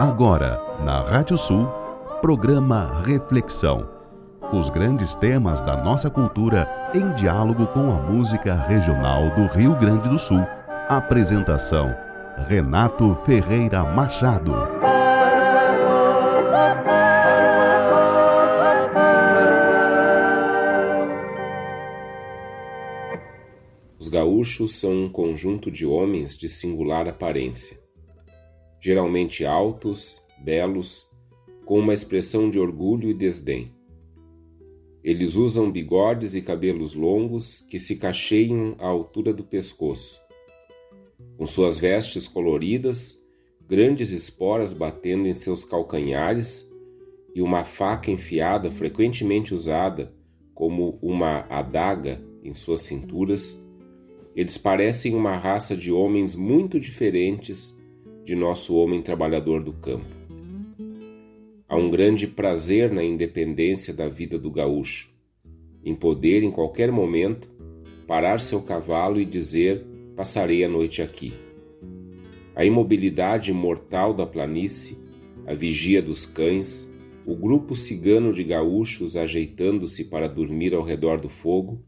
Agora, na Rádio Sul, programa Reflexão. Os grandes temas da nossa cultura em diálogo com a música regional do Rio Grande do Sul. Apresentação: Renato Ferreira Machado. Os gaúchos são um conjunto de homens de singular aparência geralmente altos, belos, com uma expressão de orgulho e desdém. Eles usam bigodes e cabelos longos que se cacheiam à altura do pescoço. Com suas vestes coloridas, grandes esporas batendo em seus calcanhares e uma faca enfiada frequentemente usada como uma adaga em suas cinturas, eles parecem uma raça de homens muito diferentes de nosso homem trabalhador do campo. Há um grande prazer na independência da vida do gaúcho, em poder, em qualquer momento, parar seu cavalo e dizer: Passarei a noite aqui. A imobilidade mortal da planície, a vigia dos cães, o grupo cigano de gaúchos ajeitando-se para dormir ao redor do fogo,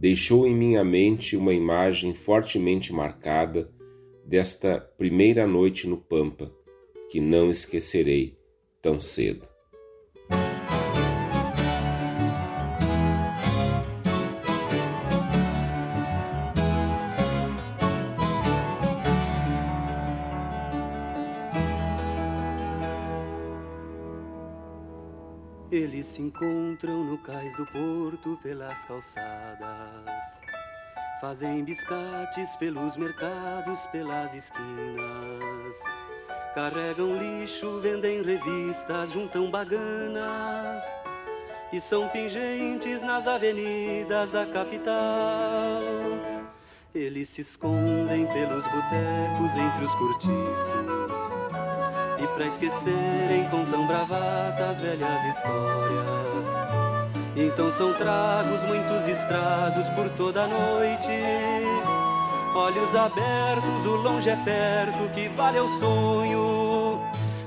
deixou em minha mente uma imagem fortemente marcada desta primeira noite no Pampa, que não esquecerei tão cedo. Eles se encontram no cais do porto pelas calçadas Fazem biscates pelos mercados, pelas esquinas. Carregam lixo, vendem revistas, juntam baganas. E são pingentes nas avenidas da capital. Eles se escondem pelos botecos entre os cortiços. E pra esquecerem contam bravatas, velhas histórias então são tragos, muitos estragos por toda a noite. Olhos abertos, o longe é perto, que vale o sonho.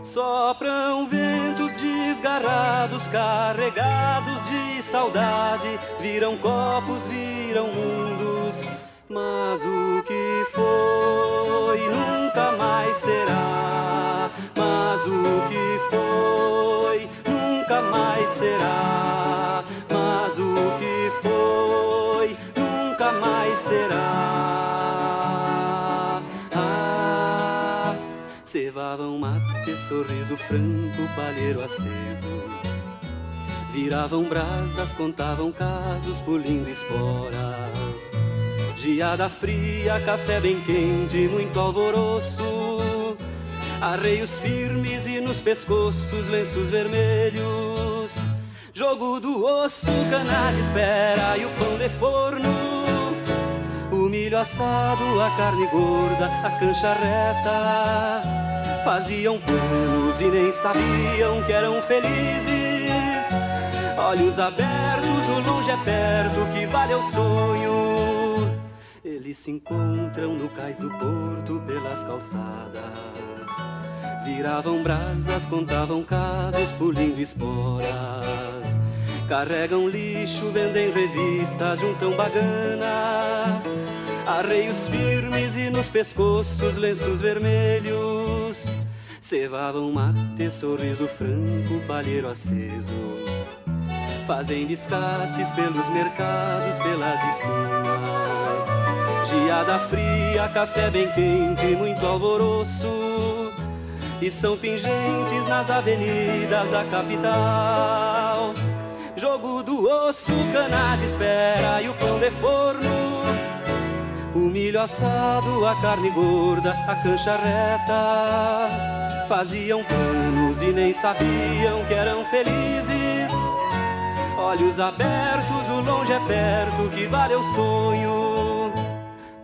Sopram ventos desgarrados, carregados de saudade. Viram copos, viram mundos, mas o que foi nunca mais será. Mas o que foi nunca mais será. Mas o que foi nunca mais será. Ah, cevavam mate, sorriso franco, palheiro aceso. Viravam brasas, contavam casos, pulindo esporas. Geada fria, café bem quente, muito alvoroço arreios firmes e nos pescoços lenços vermelhos. Jogo do osso, cana de espera e o pão de forno. O milho assado, a carne gorda, a cancha reta. Faziam planos e nem sabiam que eram felizes. Olhos abertos, o longe é perto, que vale o sonho. Eles se encontram no cais do porto pelas calçadas Viravam brasas, contavam casos, pulindo esporas. Carregam lixo, vendem revistas, juntam baganas. Arreios firmes e nos pescoços lenços vermelhos. Cevavam mate, sorriso franco, palheiro aceso. Fazem biscates pelos mercados, pelas esquinas. Geada fria, café bem quente, muito alvoroço e são pingentes nas avenidas da capital. Jogo do osso, cana de espera e o pão de forno. O milho assado, a carne gorda, a cancha reta. Faziam planos e nem sabiam que eram felizes. Olhos abertos, o longe é perto, que vale o sonho.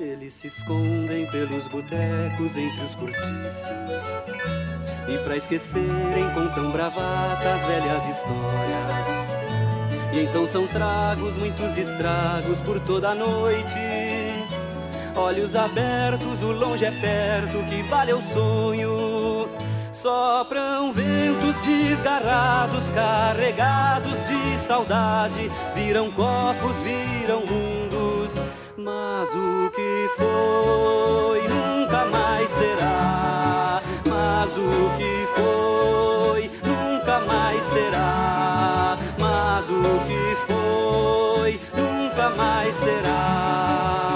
Eles se escondem pelos botecos entre os cortiços. E pra esquecerem contam bravatas, velhas histórias. E então são tragos, muitos estragos por toda a noite. Olhos abertos, o longe é perto, que vale o sonho. Sopram ventos desgarrados, carregados de saudade, viram copos, viram mundos, mas o que foi nunca mais será. Mas o que foi nunca mais será. Mas o que foi nunca mais será.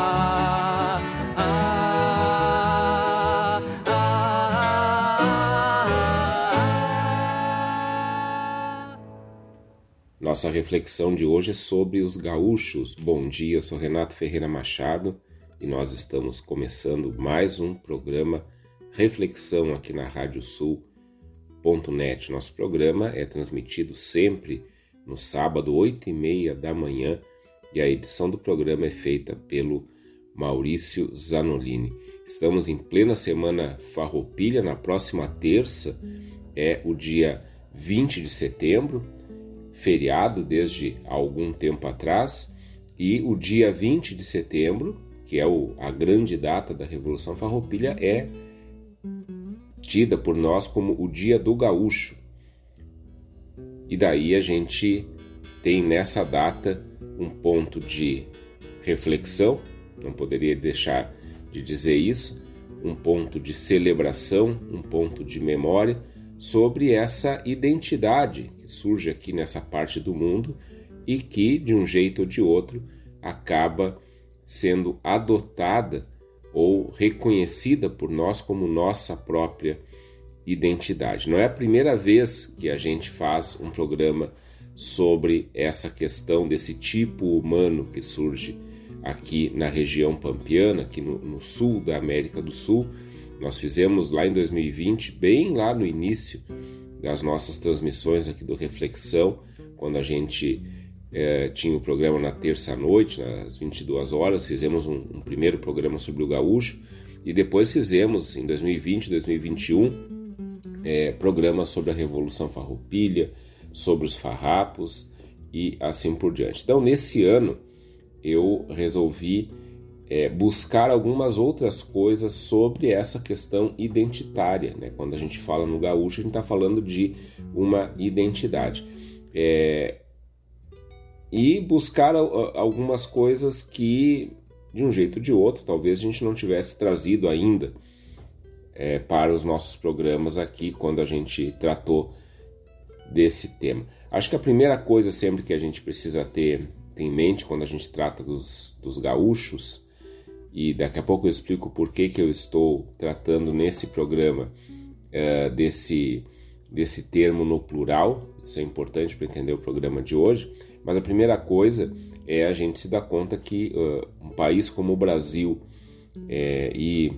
Nossa reflexão de hoje é sobre os gaúchos. Bom dia, eu sou Renato Ferreira Machado e nós estamos começando mais um programa Reflexão aqui na Rádio Sul.net. Nosso programa é transmitido sempre no sábado, 8 e meia da manhã, e a edição do programa é feita pelo Maurício Zanolini. Estamos em plena semana farroupilha, na próxima terça é o dia 20 de setembro, feriado desde algum tempo atrás, e o dia 20 de setembro, que é o, a grande data da Revolução Farroupilha, é tida por nós como o Dia do Gaúcho. E daí a gente tem nessa data um ponto de reflexão, não poderia deixar de dizer isso, um ponto de celebração, um ponto de memória sobre essa identidade surge aqui nessa parte do mundo e que, de um jeito ou de outro, acaba sendo adotada ou reconhecida por nós como nossa própria identidade. Não é a primeira vez que a gente faz um programa sobre essa questão desse tipo humano que surge aqui na região pampiana, aqui no, no sul da América do Sul nós fizemos lá em 2020, bem lá no início das nossas transmissões aqui do Reflexão, quando a gente é, tinha o programa na terça-noite, às 22 horas, fizemos um, um, primeiro programa sobre o gaúcho e depois fizemos em 2020, 2021 é, programas sobre a Revolução Farroupilha, sobre os farrapos e assim por diante. Então, nesse ano, eu resolvi é, buscar algumas outras coisas sobre essa questão identitária. Né? Quando a gente fala no gaúcho, a gente está falando de uma identidade. É, e buscar algumas coisas que, de um jeito ou de outro, talvez a gente não tivesse trazido ainda é, para os nossos programas aqui quando a gente tratou desse tema. Acho que a primeira coisa sempre que a gente precisa ter, ter em mente quando a gente trata dos, dos gaúchos e daqui a pouco eu explico por que, que eu estou tratando nesse programa uh, desse, desse termo no plural. Isso é importante para entender o programa de hoje. Mas a primeira coisa é a gente se dar conta que uh, um país como o Brasil é, e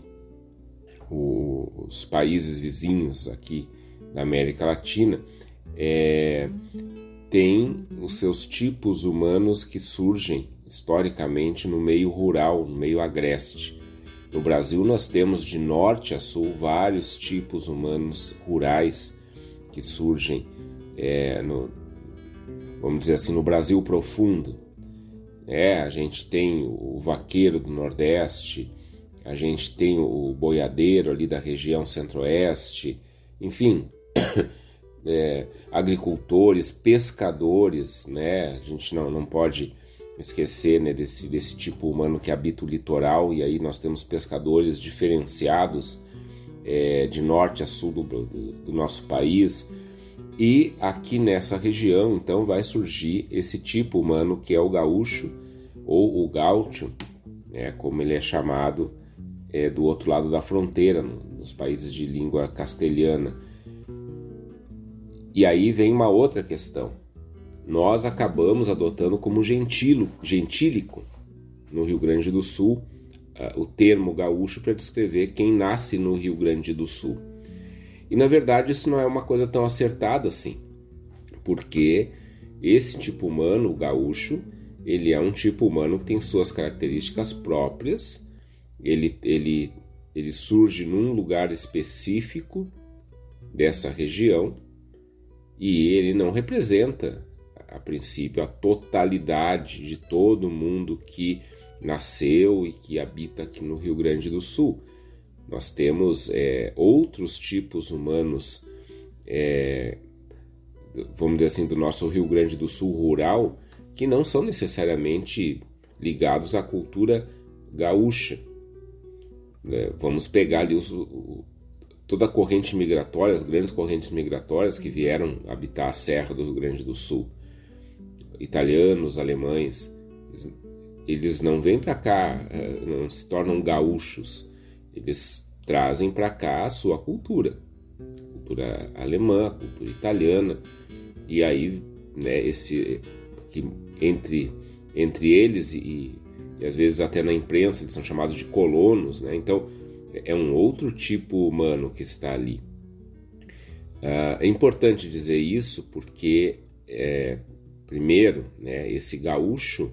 o, os países vizinhos aqui da América Latina é, tem os seus tipos humanos que surgem historicamente no meio rural, no meio agreste. No Brasil, nós temos de norte a sul vários tipos humanos rurais que surgem é, no, vamos dizer assim, no Brasil profundo. É, a gente tem o vaqueiro do Nordeste, a gente tem o boiadeiro ali da região Centro-Oeste, enfim, é, agricultores, pescadores, né? A gente não, não pode esquecer né, desse, desse tipo humano que habita o litoral, e aí nós temos pescadores diferenciados é, de norte a sul do, do, do, nosso país. E aqui nessa região, então, vai surgir esse tipo humano que é o gaúcho, ou o gaúcho, né, como ele é chamado é, do outro lado da fronteira, nos países de língua castelhana. E aí vem uma outra questão nós acabamos adotando como gentilo, gentílico no Rio Grande do Sul uh, o termo gaúcho para descrever quem nasce no Rio Grande do Sul. E na verdade isso não é uma coisa tão acertada assim, porque esse tipo humano, o gaúcho, ele é um tipo humano que tem suas características próprias, ele, ele, ele surge num lugar específico dessa região e ele não representa a princípio, a totalidade de todo mundo que nasceu e que habita aqui no Rio Grande do Sul. nós temos é, outros tipos humanos, é, vamos dizer assim, do nosso Rio Grande do Sul rural, que não são necessariamente ligados à cultura gaúcha. Né? Vamos pegar ali os, o, toda a corrente migratória, as grandes correntes migratórias que vieram habitar a serra do Rio Grande do Sul. Italianos, alemães, eles não vêm para cá, eh, não se tornam gaúchos eles trazem para cá a sua cultura, cultura alemã, cultura italiana, e aí, né, esse que entre entre eles e, e às vezes até na imprensa eles são chamados de colonos, né? Então é um outro tipo humano que está ali. Uh, é importante dizer isso porque é, primeiro, né, esse gaúcho,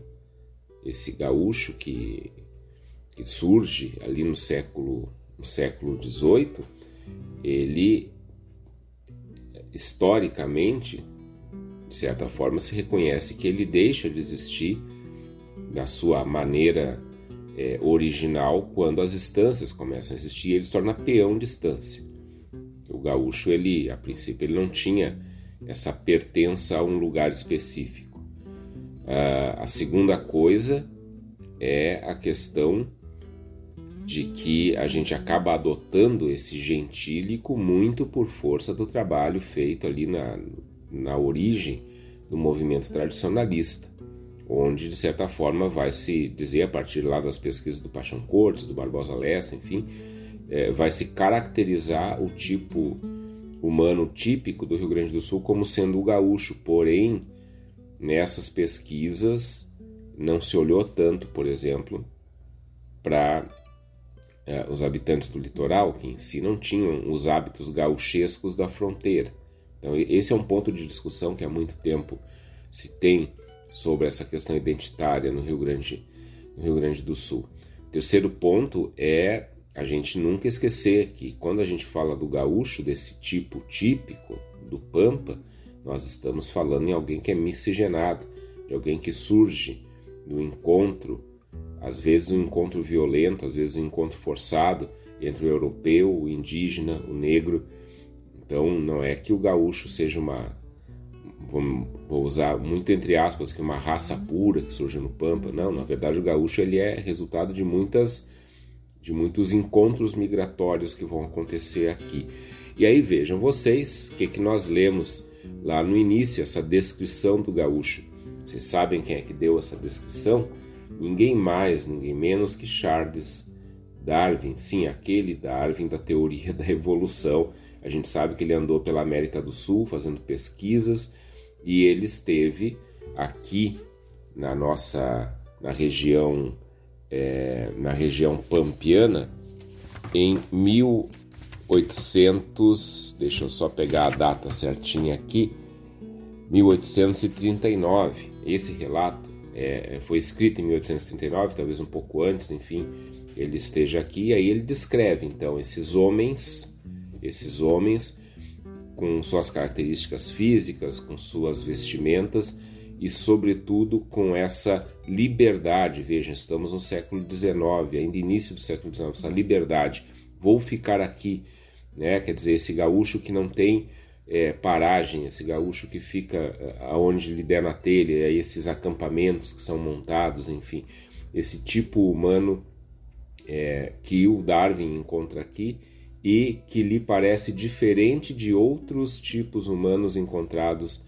esse gaúcho que que surge ali no século no século XVIII, ele historicamente, de certa forma, se reconhece que ele deixa de existir da sua maneira é, original quando as estâncias começam a existir. Ele se torna peão de estância. O gaúcho, ele, a princípio, ele não tinha essa pertença a um lugar específico. Ah, a segunda coisa é a questão de que a gente acaba adotando esse gentílico muito por força do trabalho feito ali na, na origem do movimento tradicionalista, onde de certa forma vai se dizer a partir lá das pesquisas do Paixão Cortes, do Barbosa Lessa, enfim, é, vai se caracterizar o tipo humano típico do Rio Grande do Sul como sendo o gaúcho, porém nessas pesquisas não se olhou tanto, por exemplo, para é, os habitantes do litoral, que em si não tinham os hábitos gauchescos da fronteira. Então, esse é um ponto de discussão que há muito tempo se tem sobre essa questão identitária no Rio Grande, no Rio Grande do Sul. Terceiro ponto é a gente nunca esquecer que quando a gente fala do gaúcho, desse tipo típico do Pampa, nós estamos falando em alguém que é miscigenado, de alguém que surge do encontro às vezes um encontro violento, às vezes um encontro forçado entre o europeu, o indígena, o negro. Então não é que o gaúcho seja uma, vou usar muito entre aspas, que uma raça pura que surge no Pampa. Não, na verdade o gaúcho ele é resultado de muitas de muitos encontros migratórios que vão acontecer aqui. E aí vejam vocês o que, que nós lemos lá no início, essa descrição do gaúcho. Vocês sabem quem é que deu essa descrição? ninguém mais, ninguém menos que Charles Darwin, sim, aquele Darwin da teoria da evolução. A gente sabe que ele andou pela América do Sul fazendo pesquisas e ele esteve aqui na nossa na região é, na região pampiana em 1800 deixa eu só pegar a data certinha aqui 1839 esse relato é, foi escrito em 1839, talvez um pouco antes, enfim, ele esteja aqui. E aí ele descreve então esses homens, esses homens com suas características físicas, com suas vestimentas e, sobretudo, com essa liberdade. Veja, estamos no século XIX, ainda início do século XIX, essa liberdade. Vou ficar aqui, né? Quer dizer, esse gaúcho que não tem é, paragem, esse gaúcho que fica é, aonde lhe der na telha, esses acampamentos que são montados, enfim, esse tipo humano é, que o Darwin encontra aqui e que lhe parece diferente de outros tipos humanos encontrados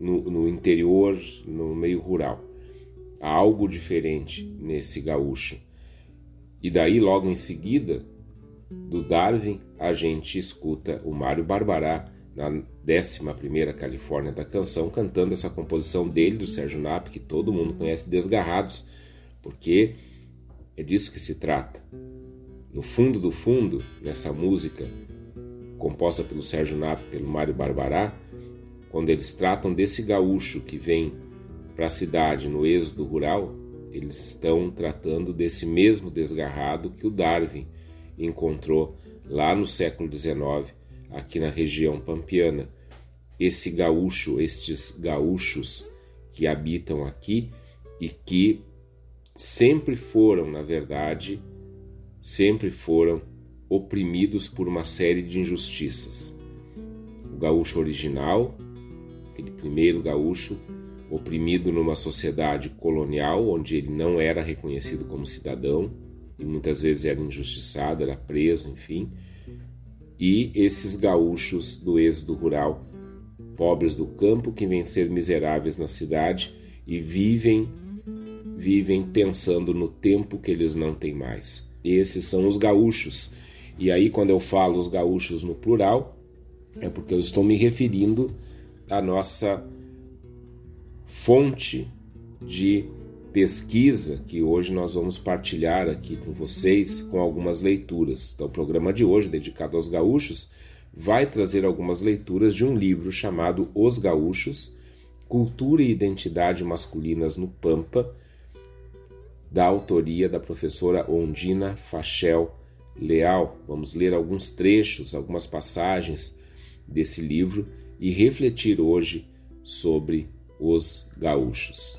no, no interior, no meio rural. Há algo diferente nesse gaúcho. E daí, logo em seguida, do Darwin, a gente escuta o Mário Barbará na 11 Califórnia da Canção, cantando essa composição dele, do Sérgio Nap, que todo mundo conhece, Desgarrados, porque é disso que se trata. No fundo do fundo, nessa música composta pelo Sérgio Nap, pelo Mário Barbará, quando eles tratam desse gaúcho que vem para a cidade no êxodo rural, eles estão tratando desse mesmo desgarrado que o Darwin encontrou lá no século XIX aqui na região pampiana. Esse gaúcho, estes gaúchos que habitam aqui e que sempre foram, na verdade, sempre foram oprimidos por uma série de injustiças. O gaúcho original, aquele primeiro gaúcho, oprimido numa sociedade colonial onde ele não era reconhecido como cidadão e muitas vezes era injustiçado, era preso, enfim. E esses gaúchos do êxodo rural, pobres do campo que vêm ser miseráveis na cidade e vivem vivem pensando no tempo que eles não têm mais. Esses são os gaúchos. E aí quando eu falo os gaúchos no plural, é porque eu estou me referindo à nossa fonte de pesquisa que hoje nós vamos partilhar aqui com vocês com algumas leituras. Então, o programa de hoje, dedicado aos gaúchos, vai trazer algumas leituras de um livro chamado Os Gaúchos: Cultura e Identidade Masculinas no Pampa, da autoria da professora Ondina Fachel Leal. Vamos ler alguns trechos, algumas passagens desse livro e refletir hoje sobre os gaúchos.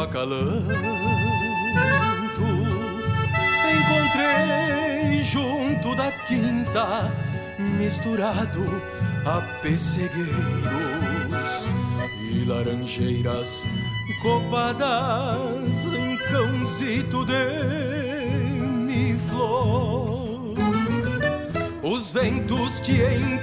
Acalanto. Encontrei junto da quinta, misturado a pessegueiros e laranjeiras copadas em cãozito de mi flor. Os ventos que em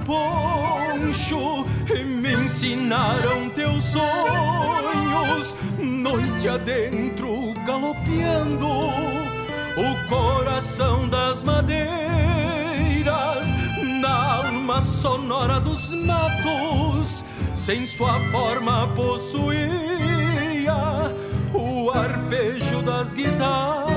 poncho e me ensinaram teus sonhos, noite adentro galopeando o coração das madeiras, na alma sonora dos matos, sem sua forma possuía o arpejo das guitarras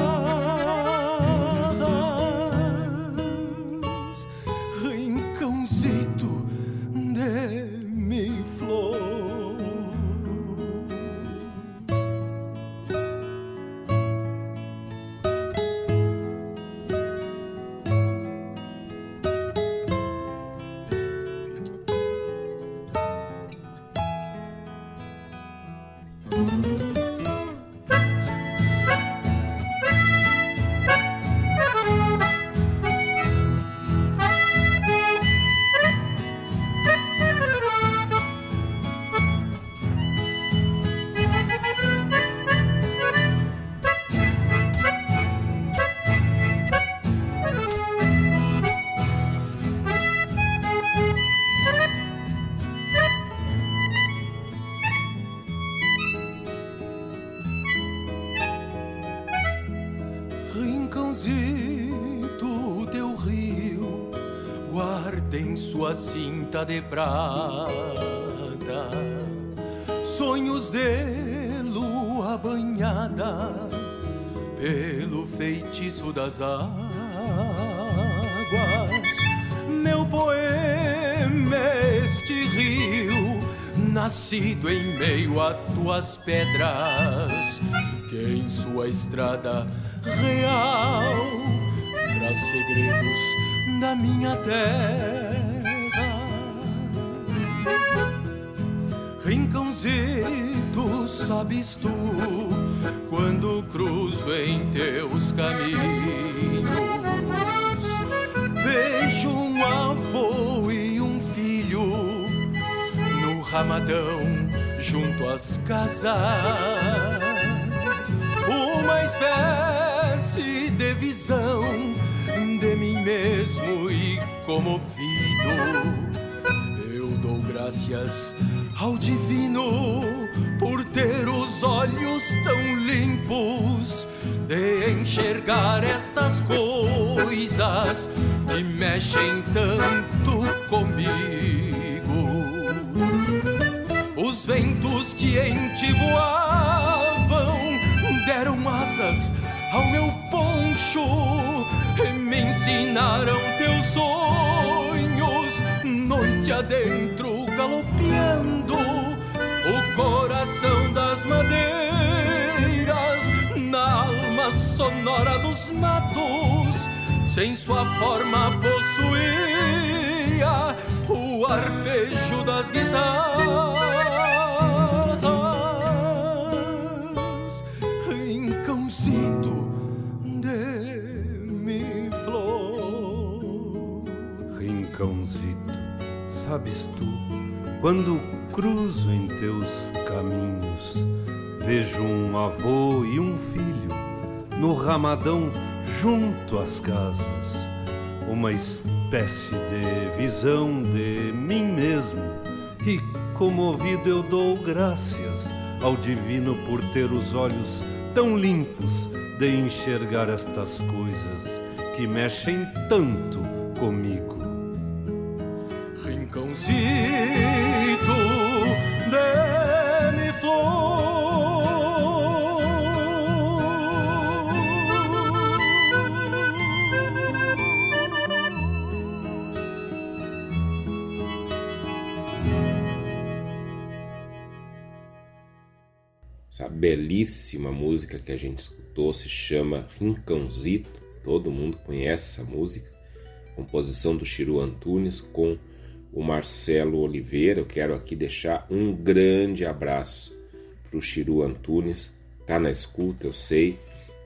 de prata, sonhos de lua banhada pelo feitiço das águas. Meu poema, este rio, nascido em meio a tuas pedras, que em sua estrada real traz segredos da minha terra. Rincãozito, sabes tu, quando cruzo em teus caminhos, vejo um avô e um filho no ramadão junto às casas. Uma espécie de visão de mim mesmo e comovido, eu dou graças ao divino por ter os olhos tão limpos de enxergar estas coisas que mexem tanto comigo. Os ventos que em ti voavam deram asas ao meu poncho e me ensinaram teus sonhos noite adentro galopeando o coração das madeiras na alma sonora dos matos, sem sua forma possuía o arpejo das guitarras. Rincãozito de mi flor. Rincãozito, sabes tu, quando cruzo em teus caminhos, vejo um avô e um filho no ramadão junto às casas, uma espécie de visão de mim mesmo. E comovido eu dou graças ao divino por ter os olhos tão limpos de enxergar estas coisas que mexem tanto comigo. Rincãozito Essa belíssima música que a gente escutou se chama Rincãozito. Todo mundo conhece essa música. Composição do Chiru Antunes com o Marcelo Oliveira. Eu quero aqui deixar um grande abraço para o Chiru Antunes. Tá na escuta, eu sei.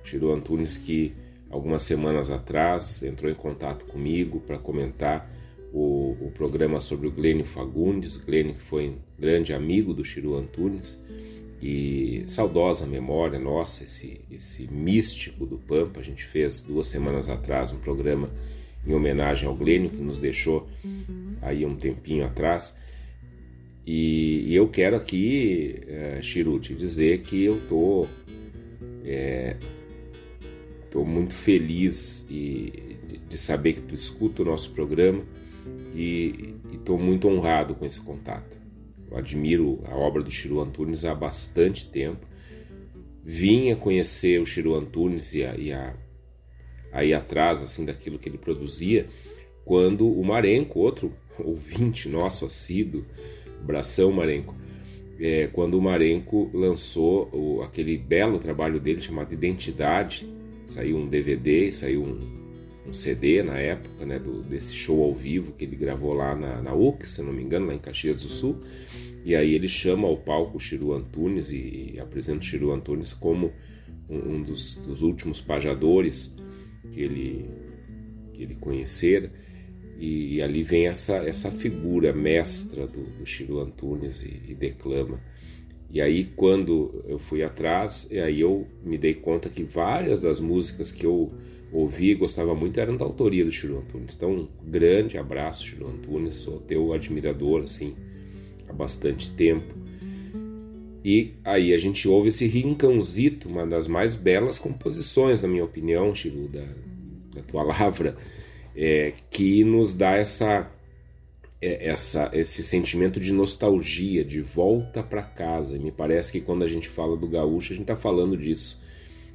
Chiru Antunes que algumas semanas atrás entrou em contato comigo para comentar o, o, programa sobre o Glênio Fagundes. Glênio que foi um grande amigo do Chiru Antunes e saudosa memória nossa, esse, esse místico do Pampa. A gente fez duas semanas atrás um programa em homenagem ao Glênio, que nos deixou aí um tempinho atrás. E, e eu quero aqui, é, te dizer que eu tô, é, tô muito feliz e, de, de saber que tu escuta o nosso programa e estou muito honrado com esse contato. Admiro a obra do Chiru Antunes há bastante tempo. Vinha conhecer o Chiru Antunes e a, e a aí atrás assim daquilo que ele produzia, quando o Marenco, outro ouvinte nosso assíduo, Bração Marenco, é, quando o Marenco lançou o, aquele belo trabalho dele chamado Identidade, saiu um DVD, saiu um, um CD na época, né, do, desse show ao vivo que ele gravou lá na, na UC, se não me engano, lá em Caxias do Sul, e aí ele chama ao palco Chiru Antunes e, apresenta o Chiru Antunes como um, um dos, dos últimos pajadores que ele, que ele conhecera. E, e, ali vem essa, essa figura mestra do, do Chiru Antunes e, e, declama. E aí, quando eu fui atrás, aí eu me dei conta que várias das músicas que eu ouvi e gostava muito eram da autoria do Chiru Antunes. Então, um grande abraço, Chiru Antunes, sou teu admirador, assim, há bastante tempo. E aí a gente ouve esse Rincãozito, uma das mais belas composições, na minha opinião, Chiru, da, da tua lavra, é, que nos dá essa, é, essa, esse sentimento de nostalgia, de volta para casa. E me parece que quando a gente fala do gaúcho, a gente está falando disso.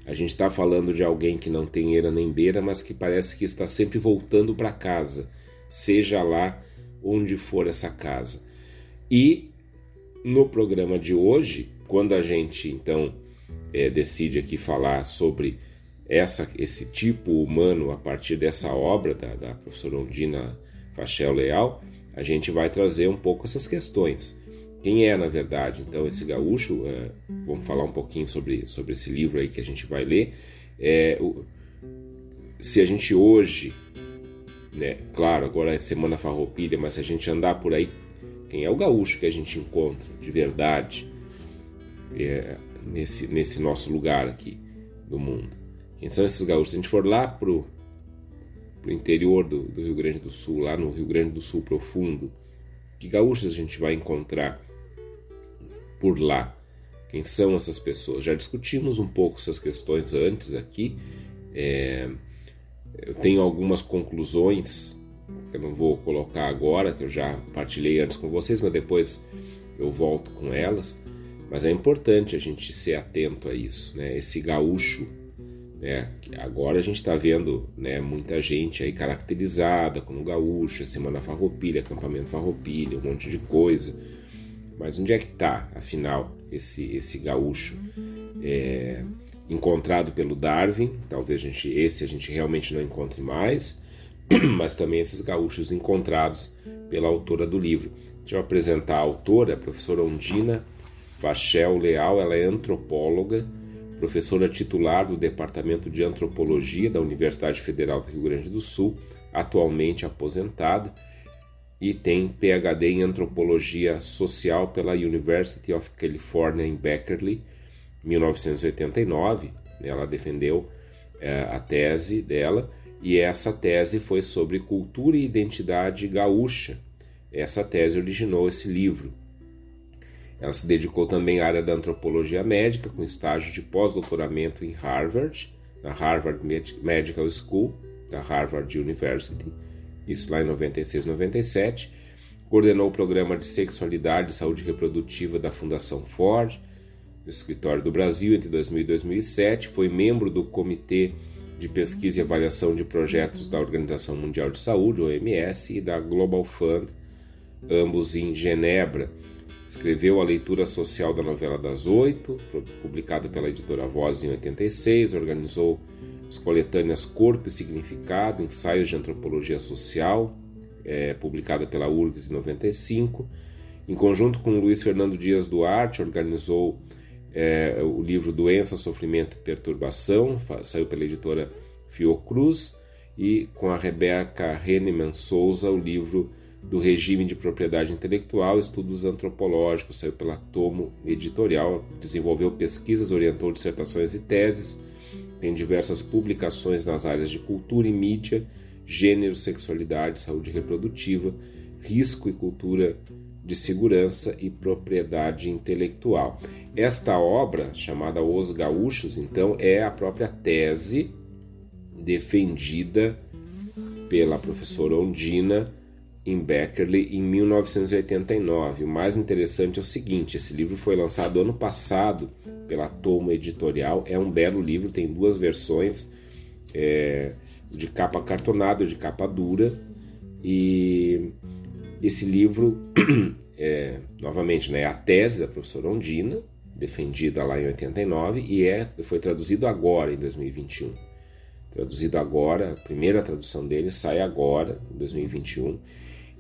A gente está falando de alguém que não tem eira nem beira, mas que parece que está sempre voltando para casa, seja lá onde for essa casa. E no programa de hoje, quando a gente então é, decide aqui falar sobre essa, esse tipo humano a partir dessa obra da, da professora Ondina Fachel Leal, a gente vai trazer um pouco essas questões. quem é na verdade então esse gaúcho. É, vamos falar um pouquinho sobre, sobre esse livro aí que a gente vai ler. É, o, se a gente hoje, né, claro, agora é Semana Farroupilha, mas se a gente andar por aí, quem é o gaúcho que a gente encontra de verdade é, nesse, nesse nosso lugar aqui do mundo? Quem são esses gaúchos? Se a gente for lá pro, pro interior do, do Rio Grande do Sul, lá no Rio Grande do Sul profundo, que gaúchos a gente vai encontrar por lá? Quem são essas pessoas? Já discutimos um pouco essas questões antes aqui. É, eu tenho algumas conclusões que eu não vou colocar agora, que eu já partilhei antes com vocês, mas depois eu volto com elas. Mas é importante a gente ser atento a isso, né? Esse gaúcho, né? Agora a gente está vendo, né? Muita gente aí caracterizada como gaúcha, Semana Farroupilha, acampamento Farroupilha, um monte de coisa. Mas onde é que está, afinal, esse esse gaúcho? É, encontrado pelo Darwin, talvez a gente, esse a gente realmente não encontre mais, mas também esses gaúchos encontrados pela autora do livro. Deixa eu apresentar a autora, a professora Ondina Fachel Leal, ela é antropóloga, professora titular do Departamento de Antropologia da Universidade Federal do Rio Grande do Sul, atualmente aposentada, e tem PhD em Antropologia Social pela University of California em Berkeley, 1989, ela defendeu é, a tese dela e essa tese foi sobre cultura e identidade gaúcha. Essa tese originou esse livro. Ela se dedicou também à área da antropologia médica, com estágio de pós-doutoramento em Harvard, na Harvard Medical School, da Harvard University, isso lá em 96, 97. Coordenou o programa de sexualidade e saúde reprodutiva da Fundação Ford, no Escritório do Brasil entre 2000 e 2007, foi membro do Comitê de Pesquisa e Avaliação de Projetos da Organização Mundial de Saúde, OMS, e da Global Fund, ambos em Genebra. Escreveu a leitura social da novela das oito, publicada pela editora Voz em 86, organizou as coletâneas Corpo e Significado, ensaios de antropologia social, é, publicada pela URGS em 95. Em conjunto com Luiz Fernando Dias Duarte, organizou é, o livro Doença, Sofrimento e Perturbação, saiu pela editora Fiocruz, e com a Rebeca Henneman Souza, o livro do Regime de Propriedade Intelectual, Estudos Antropológicos, saiu pela Tomo Editorial, desenvolveu pesquisas, orientou dissertações e teses, tem diversas publicações nas áreas de cultura e mídia, gênero, sexualidade, saúde reprodutiva, risco e cultura de segurança e propriedade intelectual. Esta obra, chamada Os Gaúchos, então, é a própria tese defendida pela professora Ondina em Beckerley em 1989. O mais interessante é o seguinte: esse livro foi lançado ano passado pela Tomo Editorial. É um belo livro, tem duas versões, é, de capa cartonada de capa dura. E esse livro, é, novamente, né, é a tese da professora Ondina, defendida lá em 89, e é, foi traduzido agora, em 2021. Traduzido agora, a primeira tradução dele sai agora, em 2021.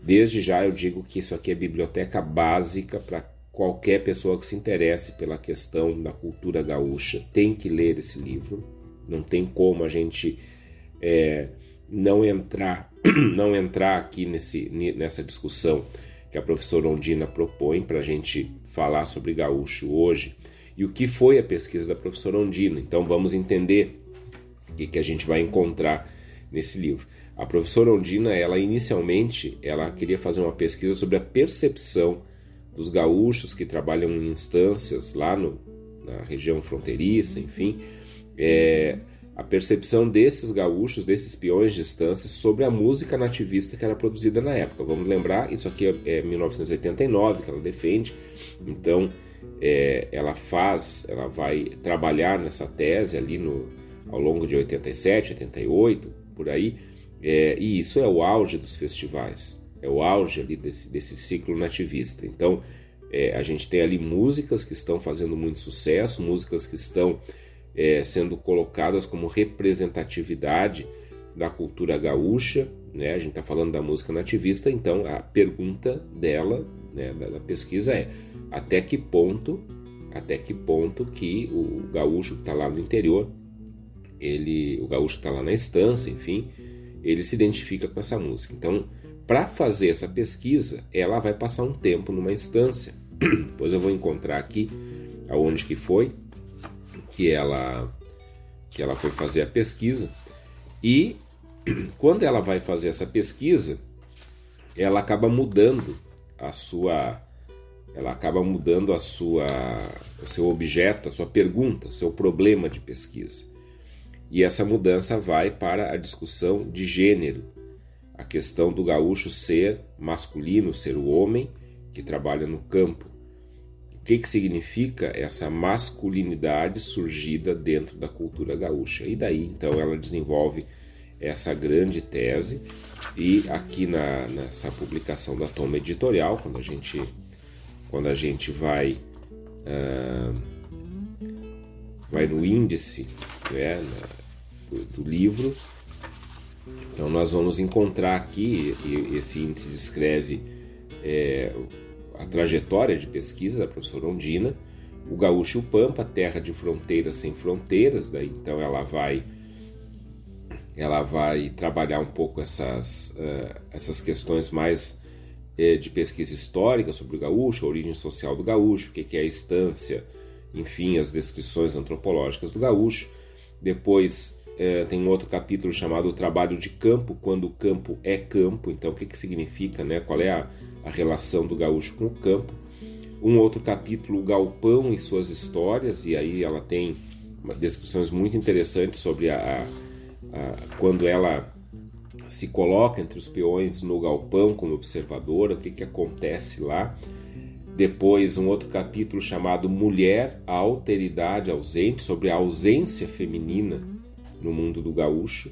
Desde já eu digo que isso aqui é biblioteca básica para qualquer pessoa que se interesse pela questão da cultura gaúcha. Tem que ler esse livro. Não tem como a gente é, não entrar não entrar aqui nesse, nessa discussão que a professora Ondina propõe para a gente falar sobre gaúcho hoje e o que foi a pesquisa da professora Ondina. Então vamos entender o que, que a gente vai encontrar nesse livro. A professora Ondina, ela inicialmente, ela queria fazer uma pesquisa sobre a percepção dos gaúchos que trabalham em instâncias lá no, na região fronteiriça, enfim, é, a percepção desses gaúchos, desses peões de estância, sobre a música nativista que era produzida na época. Vamos lembrar, isso aqui é, é 1989 que ela defende, então é, ela faz, ela vai trabalhar nessa tese ali no, ao longo de 87, 88, por aí, é, e isso é o auge dos festivais, é o auge ali desse, desse ciclo nativista. Então, é, a gente tem ali músicas que estão fazendo muito sucesso, músicas que estão é, sendo colocadas como representatividade da cultura gaúcha, né? A gente está falando da música nativista, então a pergunta dela, né, da, pesquisa é até que ponto, até que ponto que o gaúcho que está lá no interior, ele, o gaúcho que está lá na estância, enfim, ele se identifica com essa música. Então, para fazer essa pesquisa, ela vai passar um tempo numa instância. Depois eu vou encontrar aqui aonde que foi que ela que ela foi fazer a pesquisa e quando ela vai fazer essa pesquisa, ela acaba mudando a sua ela acaba mudando a sua o seu objeto, a sua pergunta, o seu problema de pesquisa. E essa mudança vai para a discussão de gênero, a questão do gaúcho ser masculino, ser o homem que trabalha no campo. O que, que significa essa masculinidade surgida dentro da cultura gaúcha? E daí então ela desenvolve essa grande tese e aqui na, nessa publicação da Toma Editorial, quando a gente, quando a gente vai, vai no índice né, do, do livro, então nós vamos encontrar aqui, e esse índice descreve é, a trajetória de pesquisa da professora Ondina, o Gaúcho e o Pampa, terra de fronteiras sem fronteiras, daí então ela vai ela vai trabalhar um pouco essas, uh, essas questões mais uh, de pesquisa histórica sobre o gaúcho, a origem social do gaúcho, o que, que é a estância, enfim, as descrições antropológicas do gaúcho. Depois uh, tem um outro capítulo chamado o Trabalho de Campo, quando o campo é campo, então o que, que significa, né? qual é a, a relação do gaúcho com o campo. Um outro capítulo, o Galpão e suas histórias, e aí ela tem descrições muito interessantes sobre a, a, quando ela se coloca entre os peões no galpão como observadora, o que, que acontece lá. Depois, um outro capítulo chamado Mulher, a Alteridade Ausente, sobre a ausência feminina no mundo do gaúcho.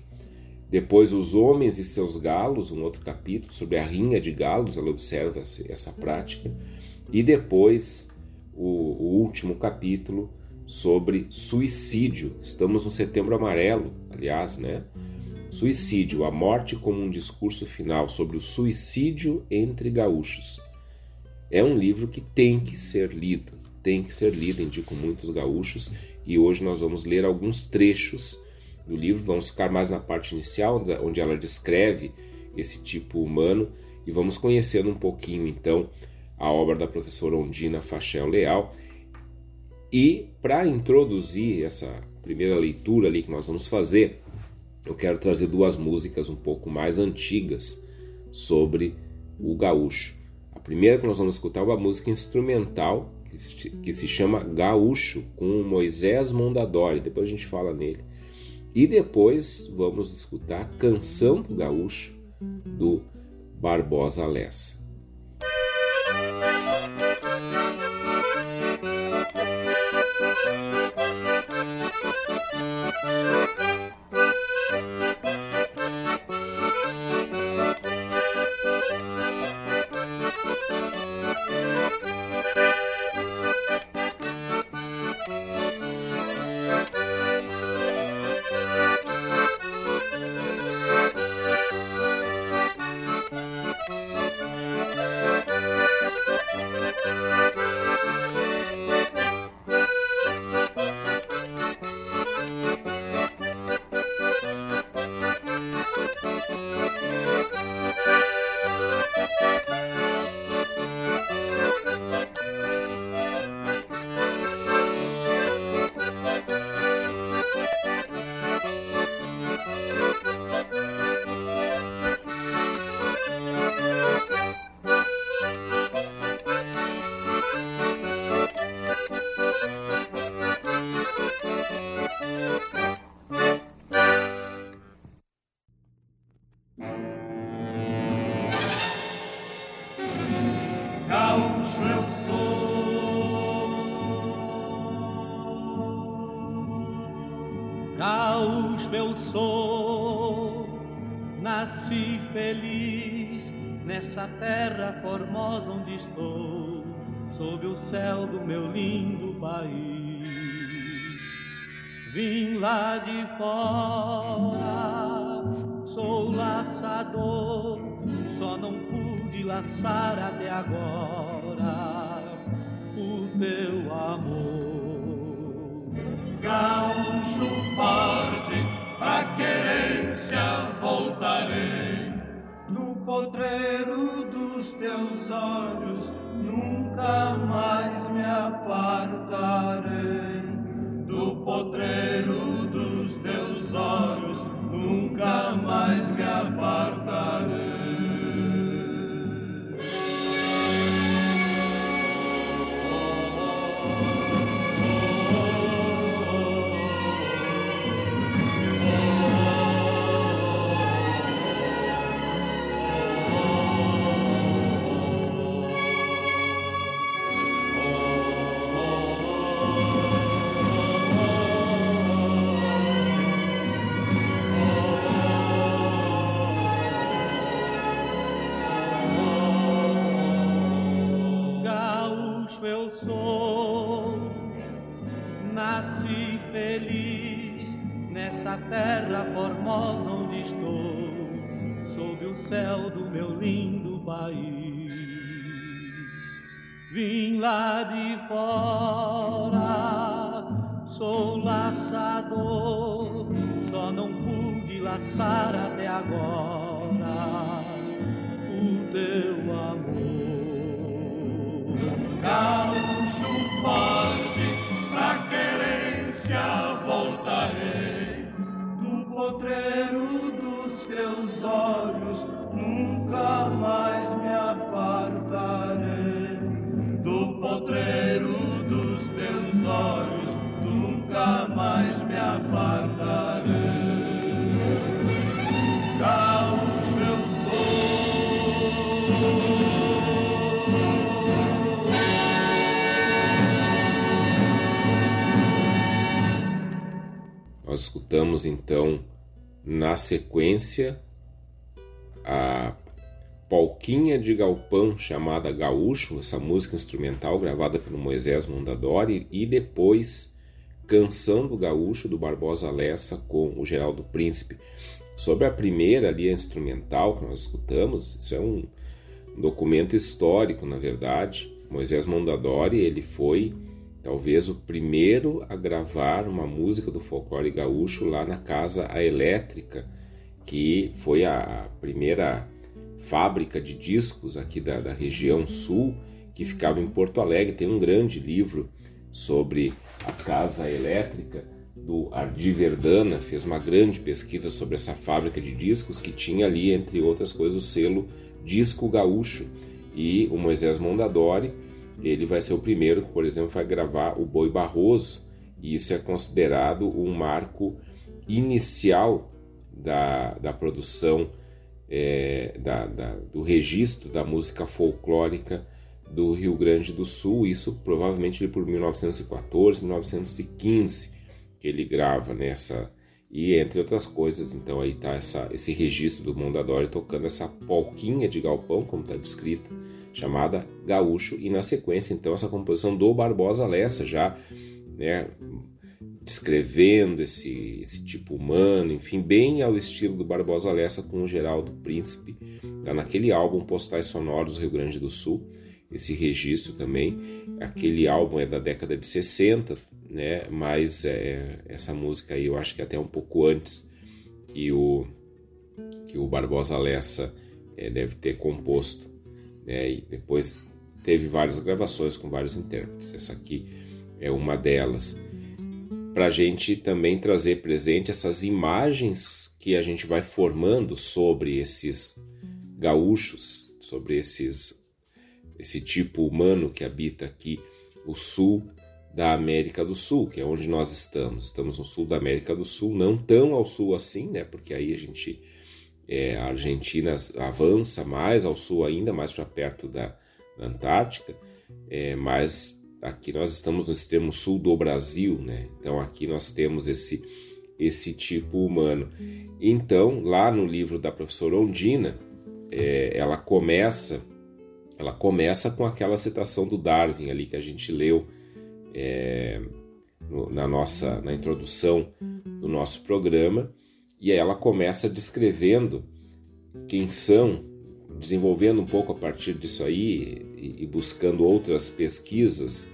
Depois, Os Homens e Seus Galos, um outro capítulo sobre a rinha de galos, ela observa essa prática. E depois, o, o último capítulo sobre suicídio. Estamos no Setembro Amarelo, aliás, né? Suicídio, a morte como um discurso final sobre o suicídio entre gaúchos. É um livro que tem que ser lido, tem que ser lido, indico muitos gaúchos, e hoje nós vamos ler alguns trechos do livro. Vamos ficar mais na parte inicial, onde ela descreve esse tipo humano, e vamos conhecendo um pouquinho então a obra da professora Ondina Fachel Leal. E para introduzir essa primeira leitura ali que nós vamos fazer, eu quero trazer duas músicas um pouco mais antigas sobre o gaúcho. A primeira que nós vamos escutar é uma música instrumental que se chama Gaúcho, com Moisés Mondadori. Depois a gente fala nele. E depois vamos escutar Canção do Gaúcho do Barbosa Lessa. Nessa terra formosa onde estou, sob o céu do meu lindo país. Vim lá de fora, sou laçador, só não pude laçar até agora o teu amor. Gaúcho forte, pra querência voltarei. Potreiro dos teus olhos, nunca mais me apartarei. Do potreiro dos teus olhos, nunca mais me apartarei. Terra formosa onde estou, sob o céu do meu lindo país. Vim lá de fora, sou laçador, só não pude laçar até agora o teu amor. Gaúcho forte, pra querência voltarei potreiro dos teus olhos, nunca mais me apartarei. Do potreiro dos teus olhos, nunca mais me apartarei. Gaúcho eu sou. Nós escutamos então na sequência a Polquinha de Galpão, chamada Gaúcho, essa música instrumental gravada pelo Moisés Mondadori, e depois Canção do Gaúcho do Barbosa Lessa com o Geraldo Príncipe. Sobre a primeira ali, a instrumental que nós escutamos, isso é um documento histórico, na verdade. Moisés Mondadori, ele foi talvez o primeiro a gravar uma música do folclore gaúcho lá na Casa A Elétrica, que foi a primeira fábrica de discos aqui da, da região sul, que ficava em Porto Alegre. Tem um grande livro sobre a Casa Elétrica do Ardi Verdana, fez uma grande pesquisa sobre essa fábrica de discos que tinha ali, entre outras coisas, o selo Disco Gaúcho. E o Moisés Mondadori ele vai ser o primeiro que, por exemplo, vai gravar o Boi Barroso, e isso é considerado um marco inicial da, da produção, é, da, da, do registro da música folclórica do Rio Grande do Sul, isso provavelmente por 1914, 1915, que ele grava nessa. E entre outras coisas, então aí está esse registro do Mondadori tocando essa polquinha de galpão, como está descrita, chamada Gaúcho, e na sequência, então, essa composição do Barbosa Lessa, já né, descrevendo esse, esse tipo humano, enfim, bem ao estilo do Barbosa Lessa com o Geraldo Príncipe, tá naquele álbum Postais Sonoros do Rio Grande do Sul, esse registro também. Aquele álbum é da década de 60, né? Mas é, essa música aí eu acho que até um pouco antes que o, que o Barbosa Lessa é, deve ter composto né? e depois teve várias gravações com vários intérpretes. Essa aqui é uma delas. Para a gente também trazer presente essas imagens que a gente vai formando sobre esses gaúchos, sobre esses esse tipo humano que habita aqui o sul da América do Sul, que é onde nós estamos. Estamos no sul da América do Sul, não tão ao sul assim, né? Porque aí a gente é, a Argentina avança mais ao sul ainda, mais para perto da, da Antártica, é, mas aqui nós estamos no extremo sul do Brasil, né? Então aqui nós temos esse esse tipo humano. Então lá no livro da professora Ondina, é, ela começa ela começa com aquela citação do Darwin ali que a gente leu é, no, na nossa na introdução do nosso programa E aí ela começa descrevendo quem são, desenvolvendo um pouco a partir disso aí e, buscando outras pesquisas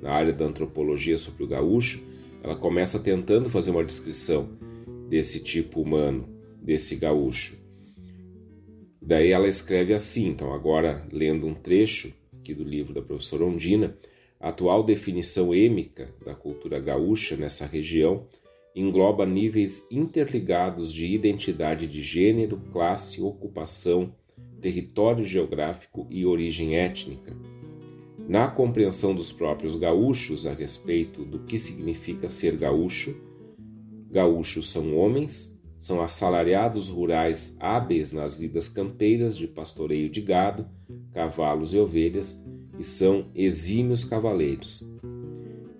na área da antropologia sobre o gaúcho, ela começa tentando fazer uma descrição desse tipo humano, desse gaúcho. Daí ela escreve assim, então agora lendo um trecho aqui do livro da professora Ondina, a atual definição êmica da cultura gaúcha nessa região engloba níveis interligados de identidade de gênero, classe, ocupação, território geográfico e origem étnica. Na compreensão dos próprios gaúchos a respeito do que significa ser gaúcho, gaúchos são homens, são assalariados rurais hábeis nas lidas campeiras de pastoreio de gado, cavalos e ovelhas e são exímios cavaleiros.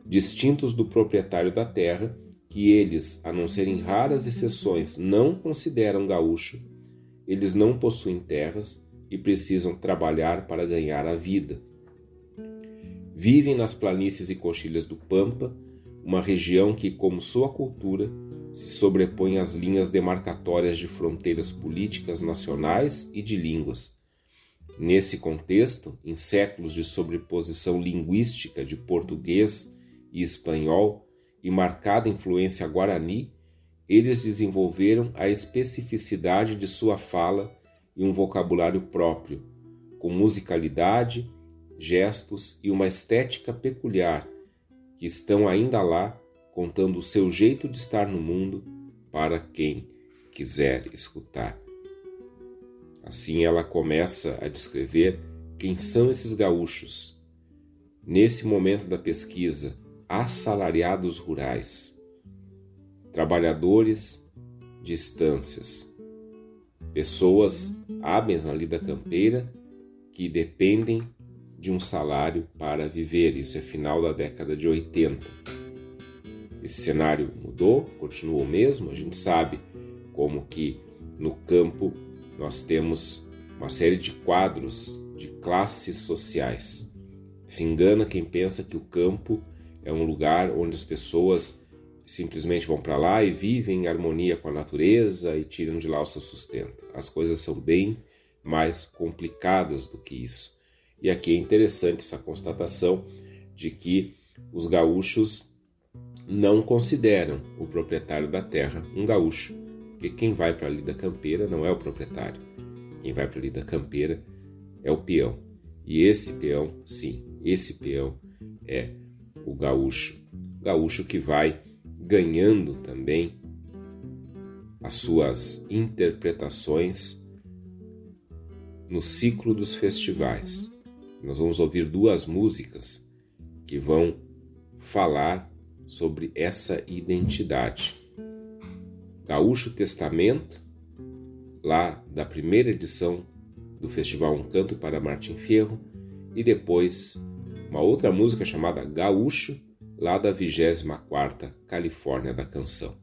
Distintos do proprietário da terra, que eles, a não serem raras exceções, não consideram gaúcho, eles não possuem terras e precisam trabalhar para ganhar a vida. Vivem nas planícies e coxilhas do Pampa, uma região que, como sua cultura, se sobrepõe às linhas demarcatórias de fronteiras políticas nacionais e de línguas. Nesse contexto, em séculos de sobreposição linguística de português e espanhol, e marcada influência guarani, eles desenvolveram a especificidade de sua fala e um vocabulário próprio, com musicalidade, gestos e uma estética peculiar, que estão ainda lá contando o seu jeito de estar no mundo para quem quiser escutar. Assim ela começa a descrever quem são esses gaúchos. Nesse momento da pesquisa, assalariados rurais, trabalhadores de estâncias, pessoas hábeis na lida campeira que dependem de um salário para viver. Isso é final da década de 80. Esse cenário mudou, continuou o mesmo. A gente sabe como que no campo nós temos uma série de quadros de classes sociais. Se engana quem pensa que o campo é um lugar onde as pessoas simplesmente vão para lá e vivem em harmonia com a natureza e tiram de lá o seu sustento. As coisas são bem mais complicadas do que isso. E aqui é interessante essa constatação de que os gaúchos não consideram o proprietário da terra um gaúcho, porque quem vai para a lida campeira não é o proprietário. Quem vai para a lida campeira é o peão. E esse peão, sim, esse peão é o gaúcho. O gaúcho que vai ganhando também as suas interpretações no ciclo dos festivais. Nós vamos ouvir duas músicas que vão falar sobre essa identidade. Gaúcho Testamento, lá da primeira edição do festival Um Canto para Martin Fierro, e depois uma outra música chamada Gaúcho, lá da 24ª Califórnia da Canção.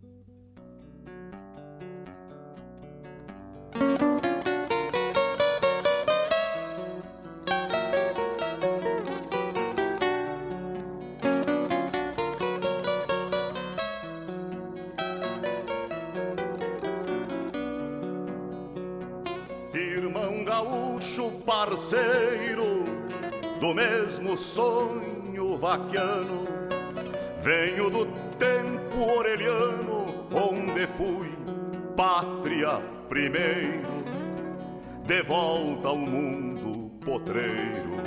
Volta ao mundo potreiro,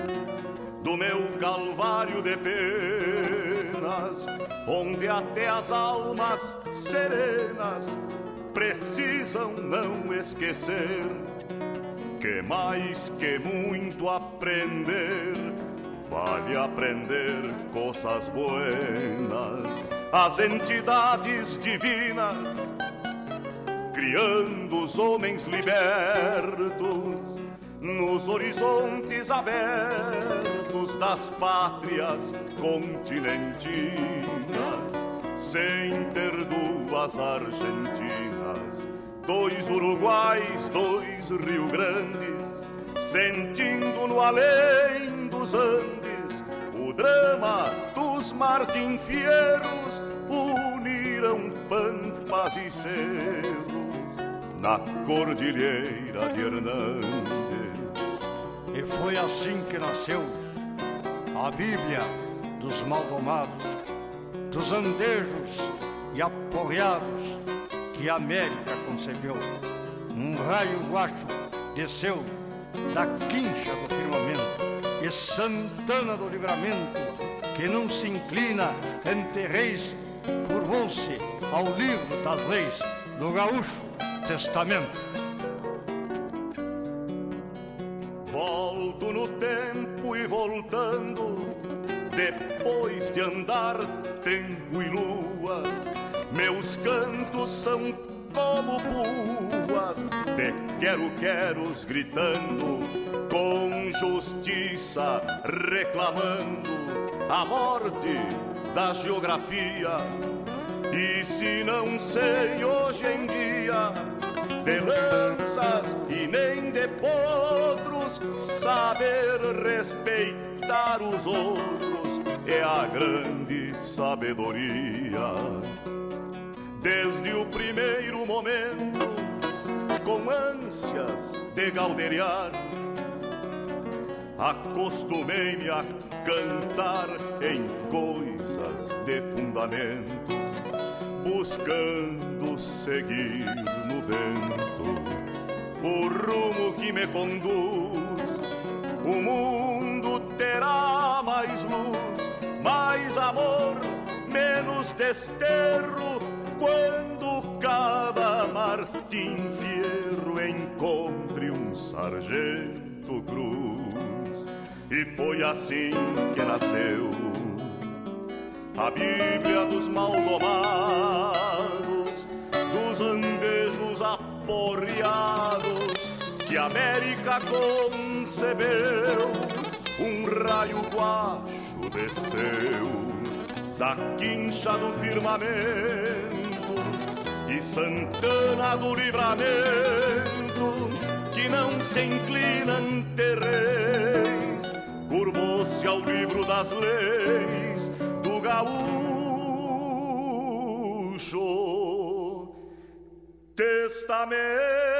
do meu calvário de penas, onde até as almas serenas precisam não esquecer que mais que muito aprender, vale aprender coisas buenas, as entidades divinas, criando os homens libertos nos horizontes abertos das pátrias continentinas, sem ter duas Argentinas dois Uruguais, dois Rio Grandes, sentindo no além dos Andes o drama dos os Martin Fierros uniram pampas e cerros na cordilheira de Hernandes. E foi assim que nasceu a Bíblia dos maldomados, dos andejos e aporreados que a América concebeu. Um raio guacho desceu da quincha do firmamento e Santana do Livramento, que não se inclina ante reis, curvou-se ao livro das leis do gaúcho testamento. De andar tempo e luas, meus cantos são como puas. De quero-queros gritando, com justiça reclamando. A morte da geografia. E se não sei hoje em dia de lanças e nem de potros, saber respeitar os outros é a grande sabedoria. Desde o primeiro momento, com ânsias de galderiar, acostumei-me a cantar em coisas de fundamento, buscando seguir no vento o rumo que me conduz. O mundo terá mais luz, mais amor, menos desterro quando cada Martim Fierro encontre um sargento cruz. E foi assim que nasceu a Bíblia dos maldomados, dos andejos aporreados que a América concebeu. Um raio guacho desceu da quincha do firmamento e Santana do Livramento, que não se inclina ante reis, curvou-se ao livro das leis do gaúcho. Testamento.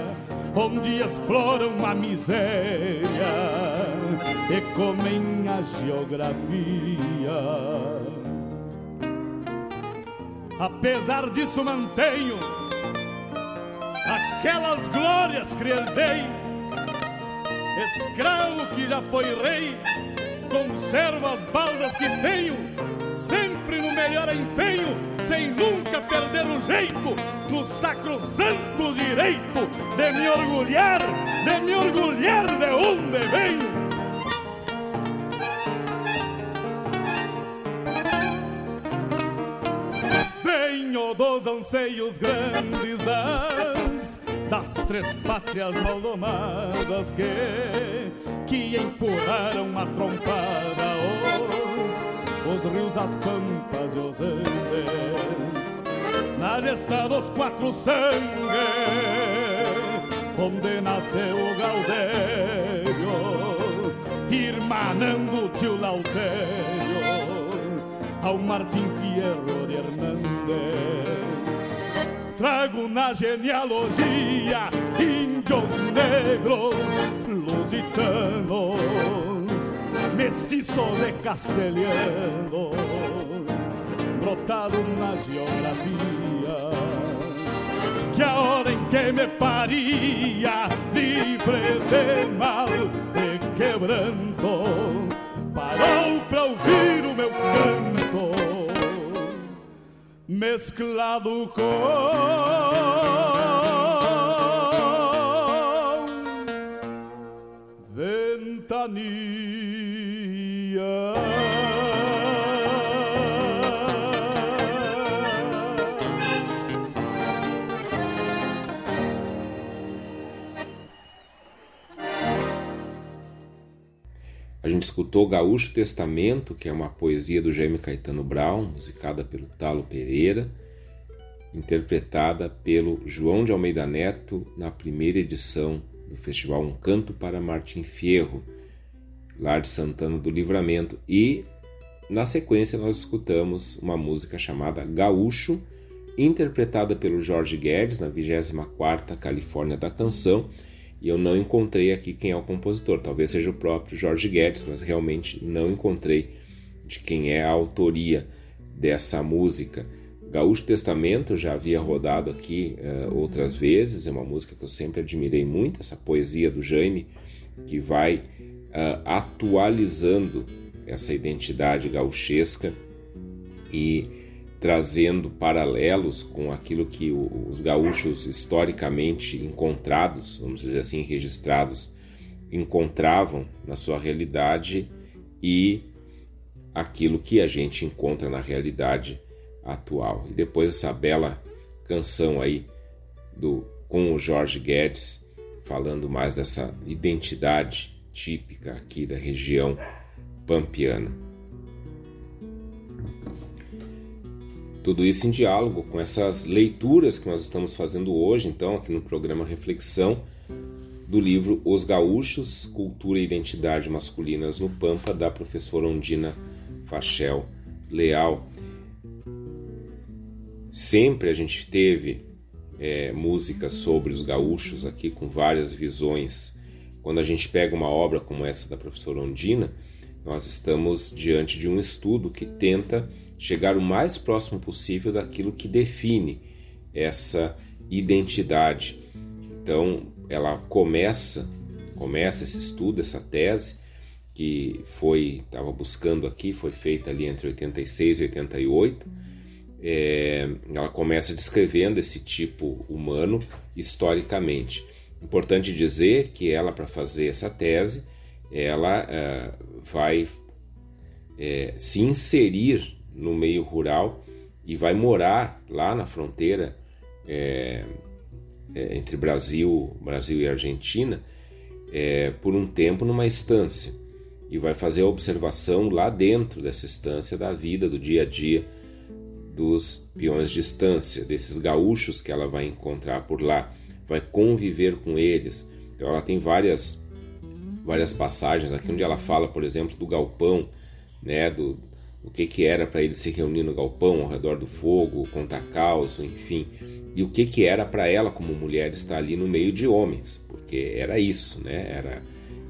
onde exploram a miséria e comem a geografia. Apesar disso, mantenho aquelas glórias que herdei. Escravo que já foi rei, conservo as baldas que tenho, sempre no melhor empenho, sem nunca perder o jeito, no sacrosanto direito de me orgulhar, de me orgulhar de onde venho. Venho dos anseios grandes das, das três pátrias maldomadas que, que empurraram a trompada os, os rios, as pampas e os andes. Na gesta dos quatro sangues, onde nasceu o Gaudério, irmanando o tio Lautério ao Martim Fierro de Hernández. Trago na genealogia índios negros, lusitanos, mestiços e castelhanos, brotado na geografia. Que a hora em que me paria, livre de mal e quebranto, parou pra ouvir o meu canto mesclado com ventania. A gente escutou Gaúcho Testamento, que é uma poesia do Jaime Caetano Brown, musicada pelo Talo Pereira, interpretada pelo João de Almeida Neto na primeira edição do festival Um Canto para Martim Fierro, lá de Santana do Livramento. E na sequência nós escutamos uma música chamada Gaúcho, interpretada pelo Jorge Guedes na 24ª Califórnia da Canção, e eu não encontrei aqui quem é o compositor. Talvez seja o próprio Jorge Guedes, mas realmente não encontrei de quem é a autoria dessa música. Gaúcho Testamento já havia rodado aqui uh, outras vezes, é uma música que eu sempre admirei muito, essa poesia do Jaime, que vai uh, atualizando essa identidade gauchesca e trazendo paralelos com aquilo que os gaúchos historicamente encontrados, vamos dizer assim, registrados, encontravam na sua realidade e aquilo que a gente encontra na realidade atual. E depois essa bela canção aí do com o Jorge Guedes falando mais dessa identidade típica aqui da região pampiana. Tudo isso em diálogo com essas leituras que nós estamos fazendo hoje, então, aqui no programa Reflexão, do livro Os Gaúchos, Cultura e Identidade Masculinas no Pampa, da professora Ondina Fachel Leal. Sempre a gente teve é, sobre os gaúchos aqui, com várias visões. Quando a gente pega uma obra como essa da professora Ondina, nós estamos diante de um estudo que tenta chegar o mais próximo possível daquilo que define essa identidade. Então, ela começa, começa esse estudo, essa tese, que foi estava buscando aqui, foi feita ali entre 86 e 88. É, ela começa descrevendo esse tipo humano historicamente. Importante dizer que ela, para fazer essa tese, ela é, vai é, se inserir no meio rural e vai morar lá na fronteira é, entre Brasil, Brasil e Argentina por um tempo numa estância. E vai fazer a observação lá dentro dessa estância da vida, do dia a dia dos peões de estância, desses gaúchos que ela vai encontrar por lá, vai conviver com eles. Então ela tem várias várias passagens aqui onde ela fala, por exemplo, do galpão, né, do o que que era para ele se reunir no galpão ao redor do fogo, contar caos, enfim, e o que que era para ela como mulher estar ali no meio de homens, porque era isso, né? Era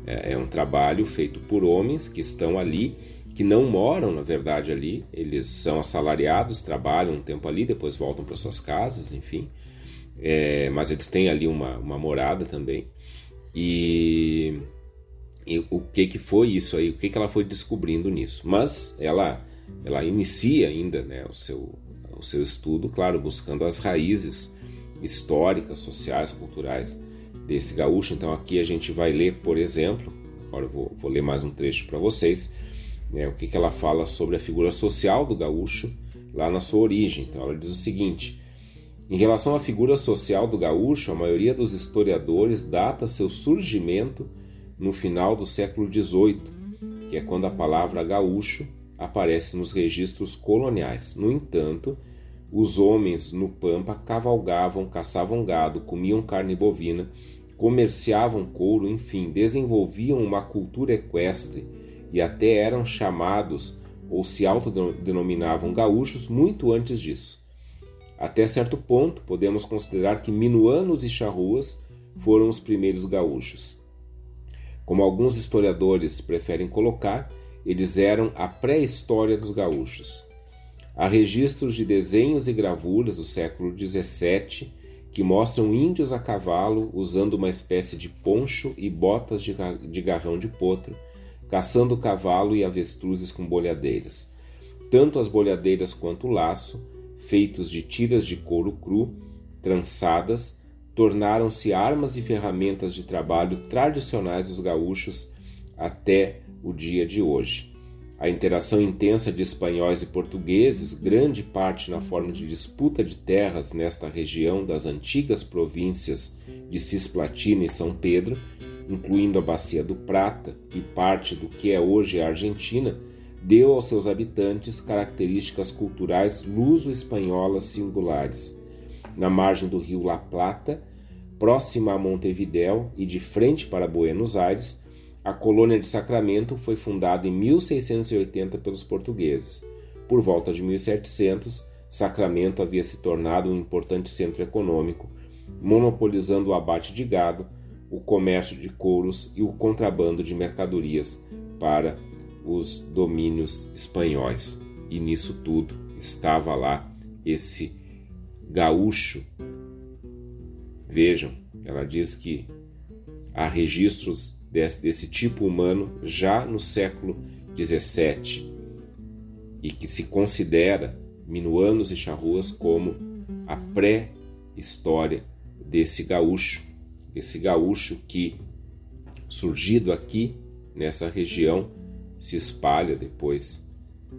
é, é um trabalho feito por homens que estão ali, que não moram na verdade ali, eles são assalariados, trabalham um tempo ali, depois voltam para suas casas, enfim, é, mas eles têm ali uma, uma morada também e e o que que foi isso aí, o que que ela foi descobrindo nisso. Mas ela ela inicia ainda, né, o seu o seu estudo, claro, buscando as raízes históricas, sociais, culturais desse gaúcho. Então aqui a gente vai ler, por exemplo, agora eu vou, vou ler mais um trecho para vocês, né, o que que ela fala sobre a figura social do gaúcho lá na sua origem. Então ela diz o seguinte: em relação à figura social do gaúcho, a maioria dos historiadores data seu surgimento no final do século XVIII, que é quando a palavra gaúcho aparece nos registros coloniais. No entanto, os homens no Pampa cavalgavam, caçavam gado, comiam carne bovina, comerciavam couro, enfim, desenvolviam uma cultura equestre e até eram chamados ou se autodenominavam gaúchos muito antes disso. Até certo ponto, podemos considerar que minuanos e charruas foram os primeiros gaúchos. Como alguns historiadores preferem colocar, eles eram a pré-história dos gaúchos. Há registros de desenhos e gravuras do século XVII que mostram índios a cavalo usando uma espécie de poncho e botas de garrão de potro, caçando cavalo e avestruzes com bolhadeiras. Tanto as bolhadeiras quanto o laço, feitos de tiras de couro cru, trançadas, tornaram-se armas e ferramentas de trabalho tradicionais dos gaúchos até o dia de hoje. A interação intensa de espanhóis e portugueses, grande parte na forma de disputa de terras nesta região das antigas províncias de Cisplatina e São Pedro, incluindo a Bacia do Prata e parte do que é hoje a Argentina, deu aos seus habitantes características culturais luso-espanholas singulares. Na margem do rio La Plata, próxima a Montevidéu e de frente para Buenos Aires, a colônia de Sacramento foi fundada em 1680 pelos portugueses. Por volta de 1700, Sacramento havia se tornado um importante centro econômico, monopolizando o abate de gado, o comércio de couros e o contrabando de mercadorias para os domínios espanhóis. E nisso tudo estava lá esse gaúcho Vejam, ela diz que há registros desse, desse tipo humano já no século XVII e que se considera minuanos e charruas como a pré-história desse gaúcho, esse gaúcho que surgido aqui nessa região se espalha depois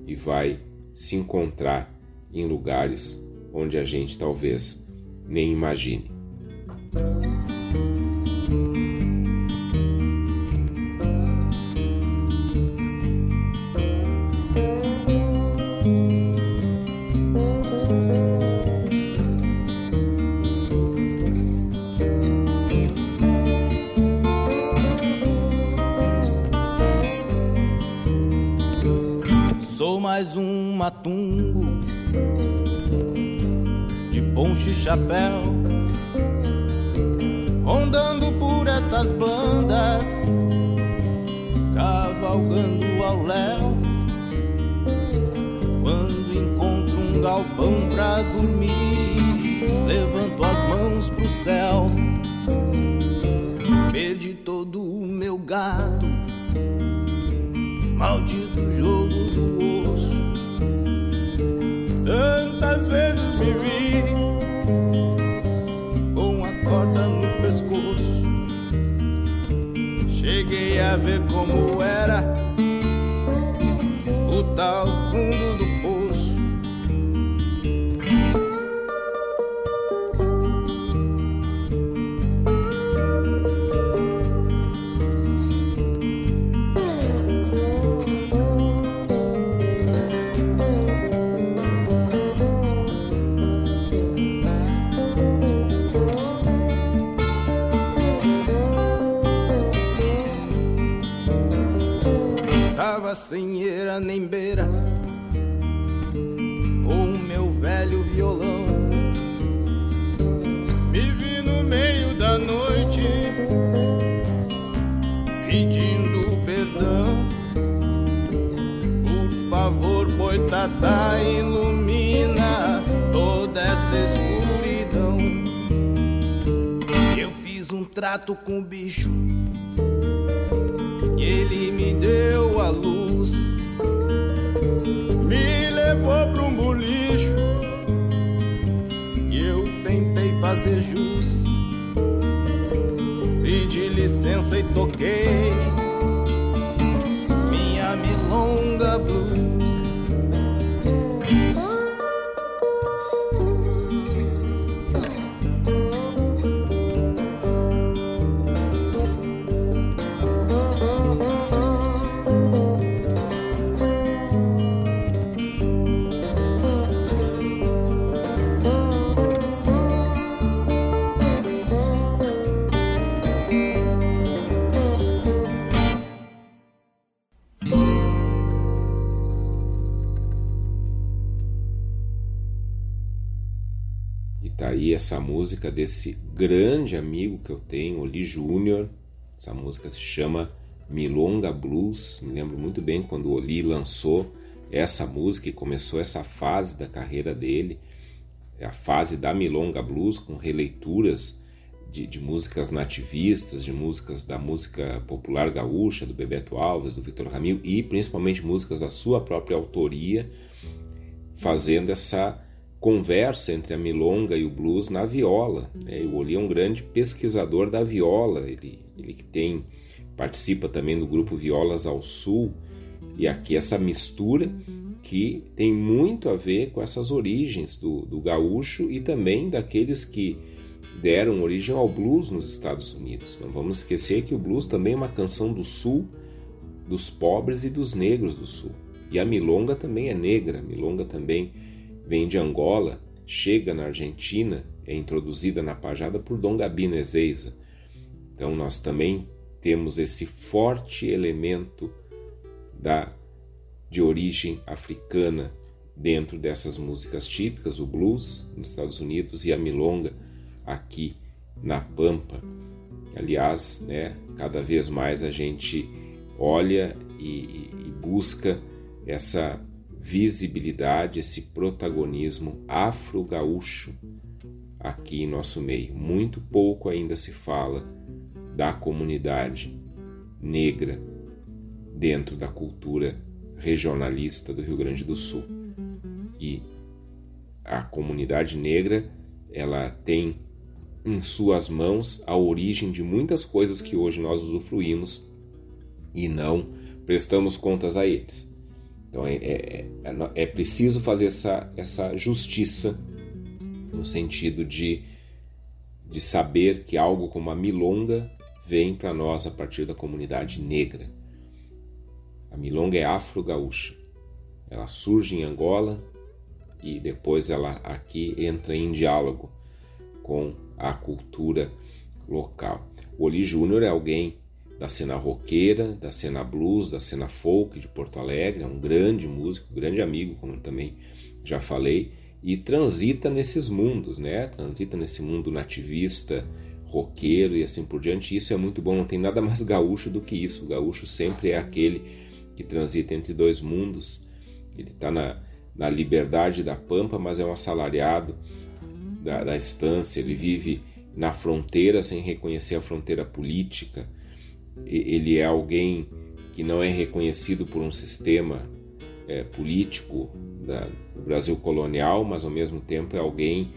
e vai se encontrar em lugares onde a gente talvez nem imagine. Mais um matungo de poncho e chapéu rondando por essas bandas, cavalgando ao léu. Quando encontro um galpão pra dormir, levanto as mãos pro céu. Perdi todo o meu gado, quer ver como era o tal fundo do Tava sem eira nem beira o meu velho violão. Me vi no meio da noite pedindo perdão. Por favor, boitatá, ilumina toda essa escuridão. Eu fiz um trato com o bicho. Ele me deu a luz, me levou para um. E eu tentei fazer jus, pedi licença e toquei minha milonga blues. Essa música desse grande amigo que eu tenho, Oli Júnior. Essa música se chama Milonga Blues. Me lembro muito bem quando o Oli lançou essa música e começou essa fase da carreira dele, a fase da Milonga Blues, com releituras de, de músicas nativistas, de músicas da música popular gaúcha, do Bebeto Alves, do Vitor Ramil e principalmente músicas da sua própria autoria, fazendo essa conversa entre a milonga e o blues na viola. Né? O Oli é um grande pesquisador da viola, ele, ele que tem participa também do grupo Violas ao Sul e aqui essa mistura que tem muito a ver com essas origens do, do gaúcho e também daqueles que deram origem ao blues nos Estados Unidos. Não vamos esquecer que o blues também é uma canção do sul, dos pobres e dos negros do sul. E a milonga também é negra, a milonga também vem de Angola, chega na Argentina, é introduzida na pajada por Dom Gabino Ezeiza. Então nós também temos esse forte elemento da de origem africana dentro dessas músicas típicas, o blues nos Estados Unidos e a milonga aqui na Pampa. Aliás, né, cada vez mais a gente olha e, e busca essa visibilidade, esse protagonismo afro-gaúcho aqui em nosso meio. Muito pouco ainda se fala da comunidade negra dentro da cultura regionalista do Rio Grande do Sul. E a comunidade negra, ela tem em suas mãos a origem de muitas coisas que hoje nós usufruímos e não prestamos contas a eles. Então é, é, é, preciso fazer essa, essa justiça no sentido de, de saber que algo como a milonga vem para nós a partir da comunidade negra. A milonga é afro-gaúcha. Ela surge em Angola e depois ela aqui entra em diálogo com a cultura local. O Oli Júnior é alguém da cena roqueira, da cena blues, da cena folk de Porto Alegre, é um grande músico, grande amigo, como também já falei, e transita nesses mundos, né? Transita nesse mundo nativista, roqueiro e assim por diante. Isso é muito bom, não tem nada mais gaúcho do que isso. O gaúcho sempre é aquele que transita entre dois mundos. Ele está na, na liberdade da pampa, mas é um assalariado da, da estância. Ele vive na fronteira sem reconhecer a fronteira política ele é alguém que não é reconhecido por um sistema é, político da, do Brasil colonial, mas ao mesmo tempo é alguém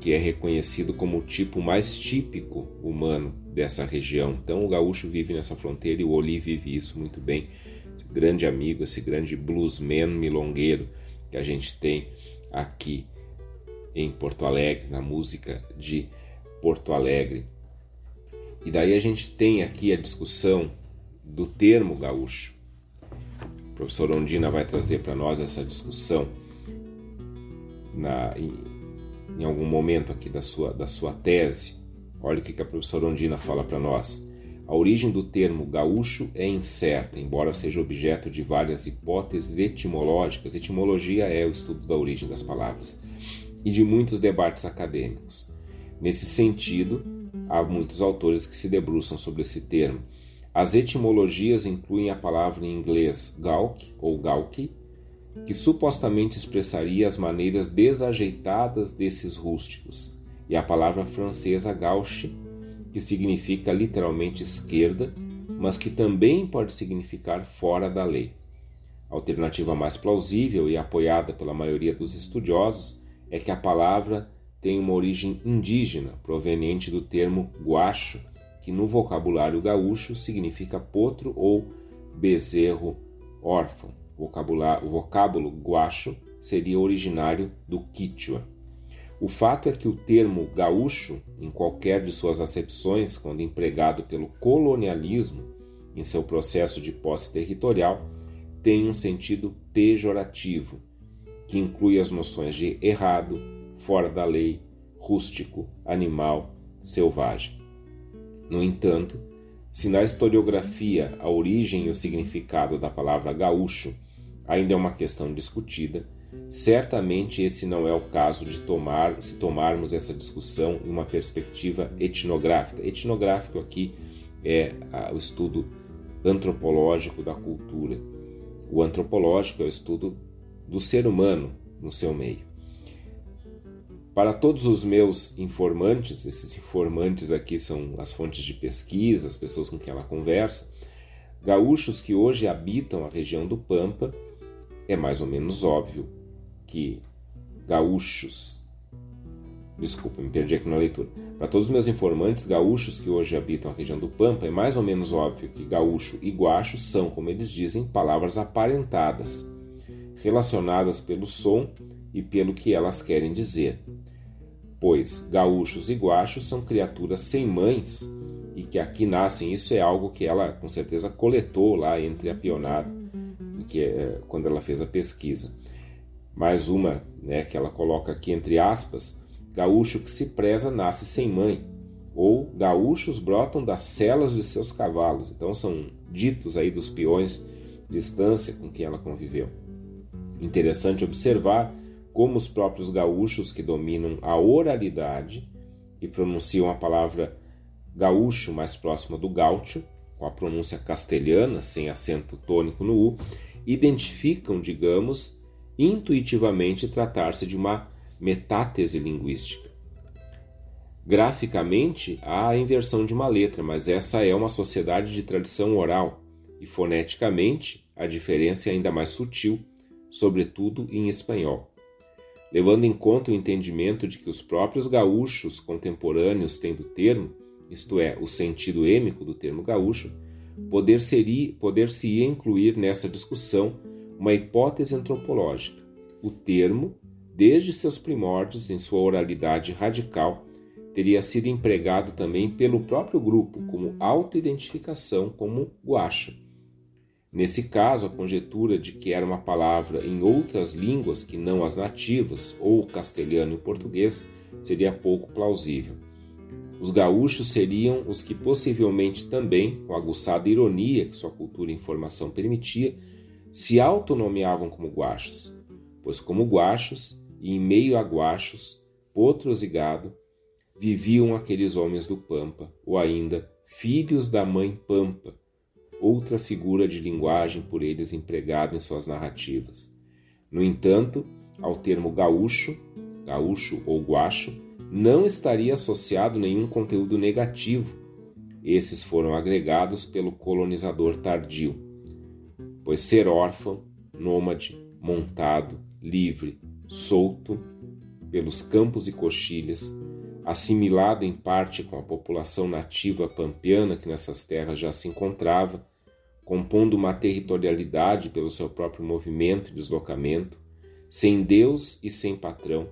que é reconhecido como o tipo mais típico humano dessa região. Então o gaúcho vive nessa fronteira e o Oli vive isso muito bem. Esse grande amigo, esse grande bluesman milongueiro que a gente tem aqui em Porto Alegre, na música de Porto Alegre. E daí a gente tem aqui a discussão do termo gaúcho. O professor Ondina vai trazer para nós essa discussão na, em, em, algum momento aqui da sua, da sua tese. Olha o que, que a professora Ondina fala para nós. A origem do termo gaúcho é incerta, embora seja objeto de várias hipóteses etimológicas. Etimologia é o estudo da origem das palavras e de muitos debates acadêmicos. Nesse sentido, há muitos autores que se debruçam sobre esse termo. As etimologias incluem a palavra em inglês gauk ou gauki, que supostamente expressaria as maneiras desajeitadas desses rústicos, e a palavra francesa gauche, que significa literalmente esquerda, mas que também pode significar fora da lei. A alternativa mais plausível e apoiada pela maioria dos estudiosos é que a palavra tem uma origem indígena, proveniente do termo guacho, que no vocabulário gaúcho significa potro ou bezerro órfão. O vocábulo guacho seria originário do Quichua. O fato é que o termo gaúcho, em qualquer de suas acepções, quando empregado pelo colonialismo em seu processo de posse territorial, tem um sentido pejorativo, que inclui as noções de errado, fora da lei, rústico, animal, selvagem. No entanto, se na historiografia a origem e o significado da palavra gaúcho ainda é uma questão discutida, certamente esse não é o caso de tomar, se tomarmos essa discussão em uma perspectiva etnográfica. Etnográfico aqui é o estudo antropológico da cultura. O antropológico é o estudo do ser humano no seu meio. Para todos os meus informantes, esses informantes aqui são as fontes de pesquisa, as pessoas com quem ela conversa, gaúchos que hoje habitam a região do Pampa, é mais ou menos óbvio que gaúchos. Desculpa, me perdi aqui na leitura. Para todos os meus informantes gaúchos que hoje habitam a região do Pampa, é mais ou menos óbvio que gaúcho e guacho são, como eles dizem, palavras aparentadas relacionadas pelo som e pelo que elas querem dizer. Pois gaúchos e guachos são criaturas sem mães e que aqui nascem, isso é algo que ela com certeza coletou lá entre a pionada, que é, quando ela fez a pesquisa. Mais uma, né, que ela coloca aqui entre aspas, gaúcho que se preza nasce sem mãe, ou gaúchos brotam das celas de seus cavalos. Então são ditos aí dos peões de estância com quem ela conviveu. Interessante observar como os próprios gaúchos que dominam a oralidade e pronunciam a palavra gaúcho mais próxima do gaúcho, com a pronúncia castelhana, sem acento tônico no U, identificam, digamos, intuitivamente tratar-se de uma metátese linguística. Graficamente, há a inversão de uma letra, mas essa é uma sociedade de tradição oral, e foneticamente a diferença é ainda mais sutil sobretudo em espanhol. Levando em conta o entendimento de que os próprios gaúchos contemporâneos têm do termo, isto é, o sentido êmico do termo gaúcho, poder-se-ia poder incluir nessa discussão uma hipótese antropológica. O termo, desde seus primórdios, em sua oralidade radical, teria sido empregado também pelo próprio grupo como autoidentificação como guacho Nesse caso, a conjetura de que era uma palavra em outras línguas que não as nativas, ou castelhano e português, seria pouco plausível. Os gaúchos seriam os que possivelmente também, com a aguçada ironia que sua cultura e informação permitia, se autonomeavam como guachos, pois como guachos e em meio a guachos, potros e gado, viviam aqueles homens do Pampa, ou ainda filhos da mãe Pampa, outra figura de linguagem por eles empregada em suas narrativas. No entanto, ao termo gaúcho, gaúcho ou guacho, não estaria associado nenhum conteúdo negativo. Esses foram agregados pelo colonizador tardio, pois ser órfão, nômade, montado, livre, solto, pelos campos e coxilhas, assimilado em parte com a população nativa pampiana que nessas terras já se encontrava, compondo uma territorialidade pelo seu próprio movimento e deslocamento, sem Deus e sem patrão,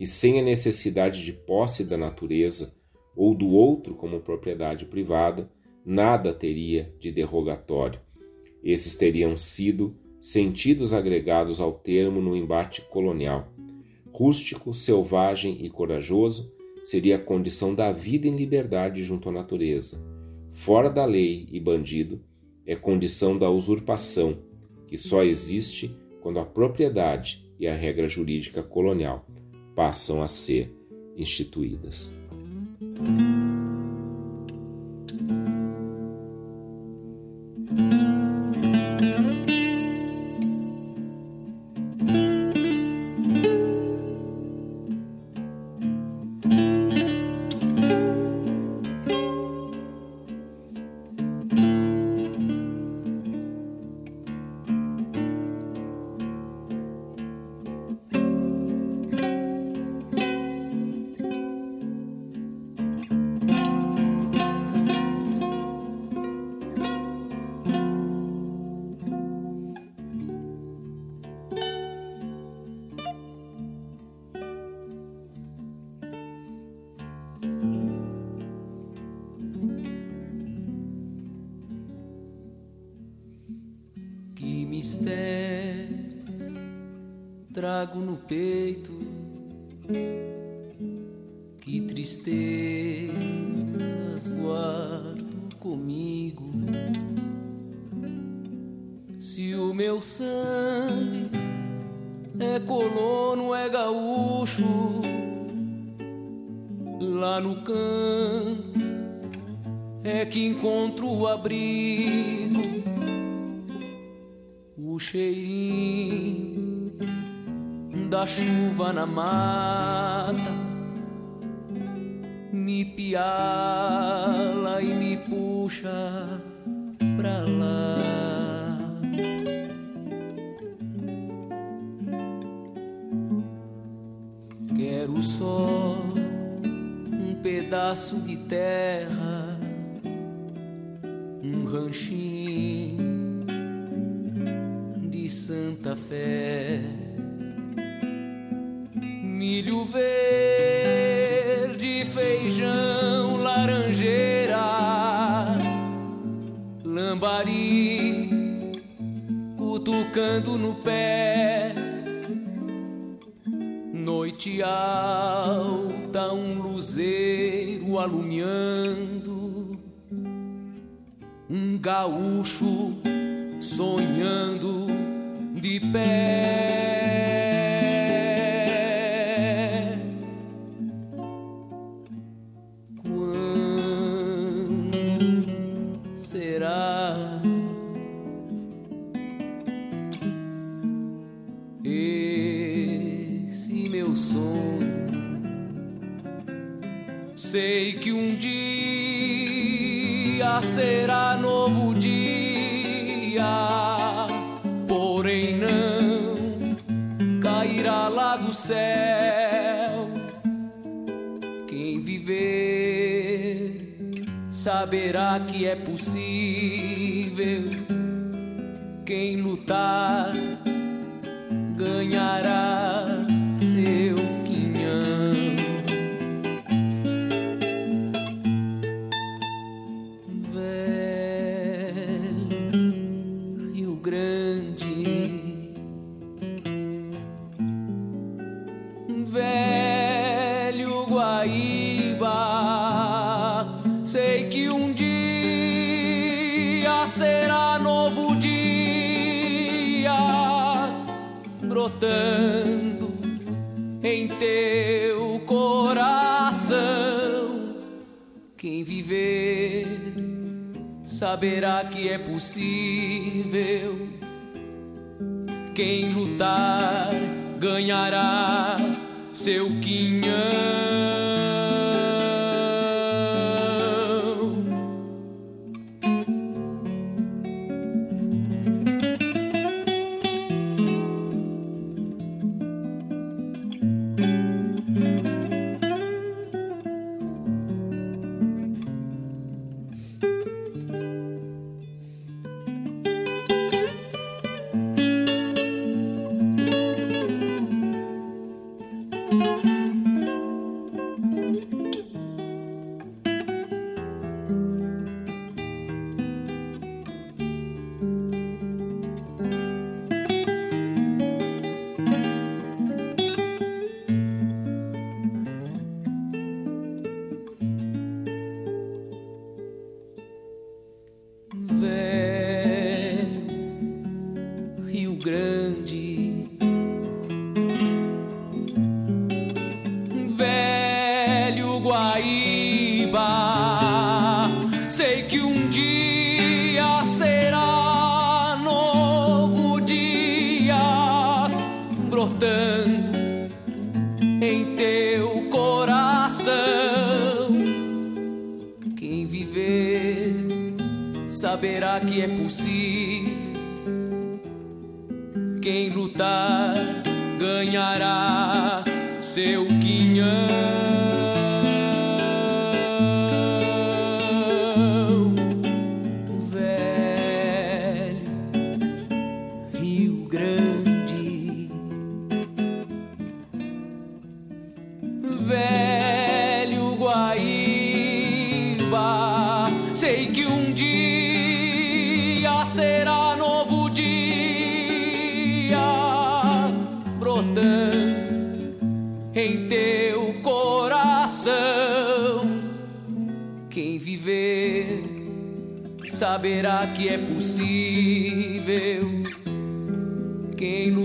e sem a necessidade de posse da natureza ou do outro como propriedade privada, nada teria de derrogatório. Esses teriam sido sentidos agregados ao termo no embate colonial. Rústico, selvagem e corajoso seria a condição da vida em liberdade junto à natureza. Fora da lei e bandido é condição da usurpação, que só existe quando a propriedade e a regra jurídica colonial passam a ser instituídas. É colono, é gaúcho, lá no campo é que encontro o abrigo, o cheirinho da chuva na mata me piala e me puxa pra lá. Quero só um pedaço de terra, um ranchinho de Santa Fé milho verde, feijão, laranjeira, lambari, cutucando no pé. Noite alta, um luzeiro alumiando, um gaúcho sonhando de pé. Saberá que é possível. Quem lutar ganhará brotando em teu coração. Quem viver saberá que é possível. Quem lutar ganhará seu quinhão.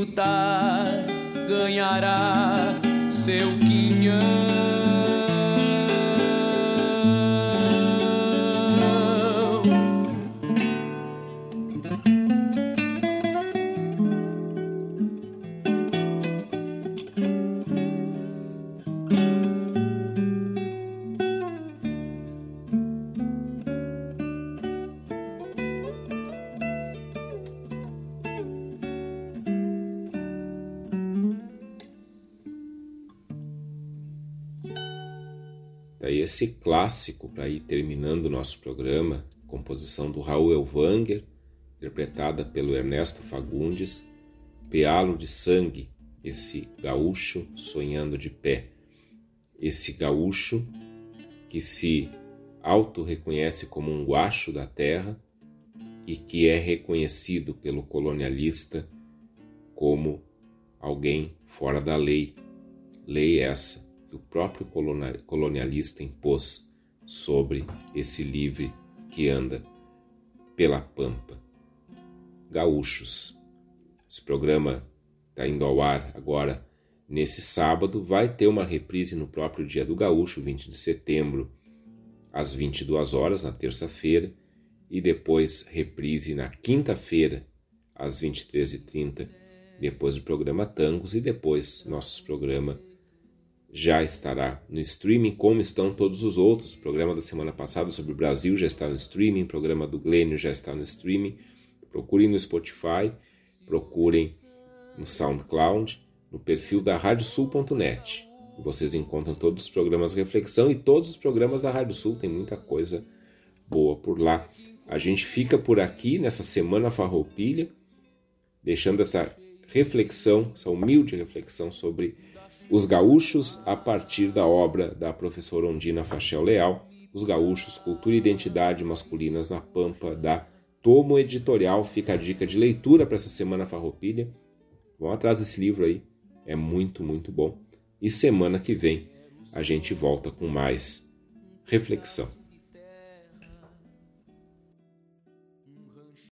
Lutar ganhará seu quinhão. Clássico para ir terminando o nosso programa, composição do Raul Elvanger, interpretada pelo Ernesto Fagundes, Pealo de Sangue, esse gaúcho sonhando de pé. Esse gaúcho que se auto-reconhece como um guacho da terra e que é reconhecido pelo colonialista como alguém fora da lei. Lei essa que o próprio colonialista impôs sobre esse livre que anda pela pampa. Gaúchos. Esse programa está indo ao ar agora nesse sábado. Vai ter uma reprise no próprio dia do Gaúcho, 20 de setembro, às 22 horas, na terça-feira, e depois reprise na quinta-feira, às 23h30, depois do programa Tangos, e depois nossos programas já estará no streaming, como estão todos os outros. O programa da semana passada sobre o Brasil já está no streaming, o programa do Glênio já está no streaming. Procurem no Spotify, procurem no SoundCloud, no perfil da radiosul.net. Vocês encontram todos os programas Reflexão e todos os programas da Rádio Sul, tem muita coisa boa por lá. A gente fica por aqui nessa semana farroupilha, deixando essa reflexão, essa humilde reflexão sobre os gaúchos a partir da obra da professora Ondina Fachel Leal, Os Gaúchos, Cultura e Identidade Masculinas na Pampa, da Tomo Editorial. Fica a dica de leitura para essa semana farroupilha. Vão atrás desse livro aí, é muito, muito bom. E semana que vem a gente volta com mais reflexão.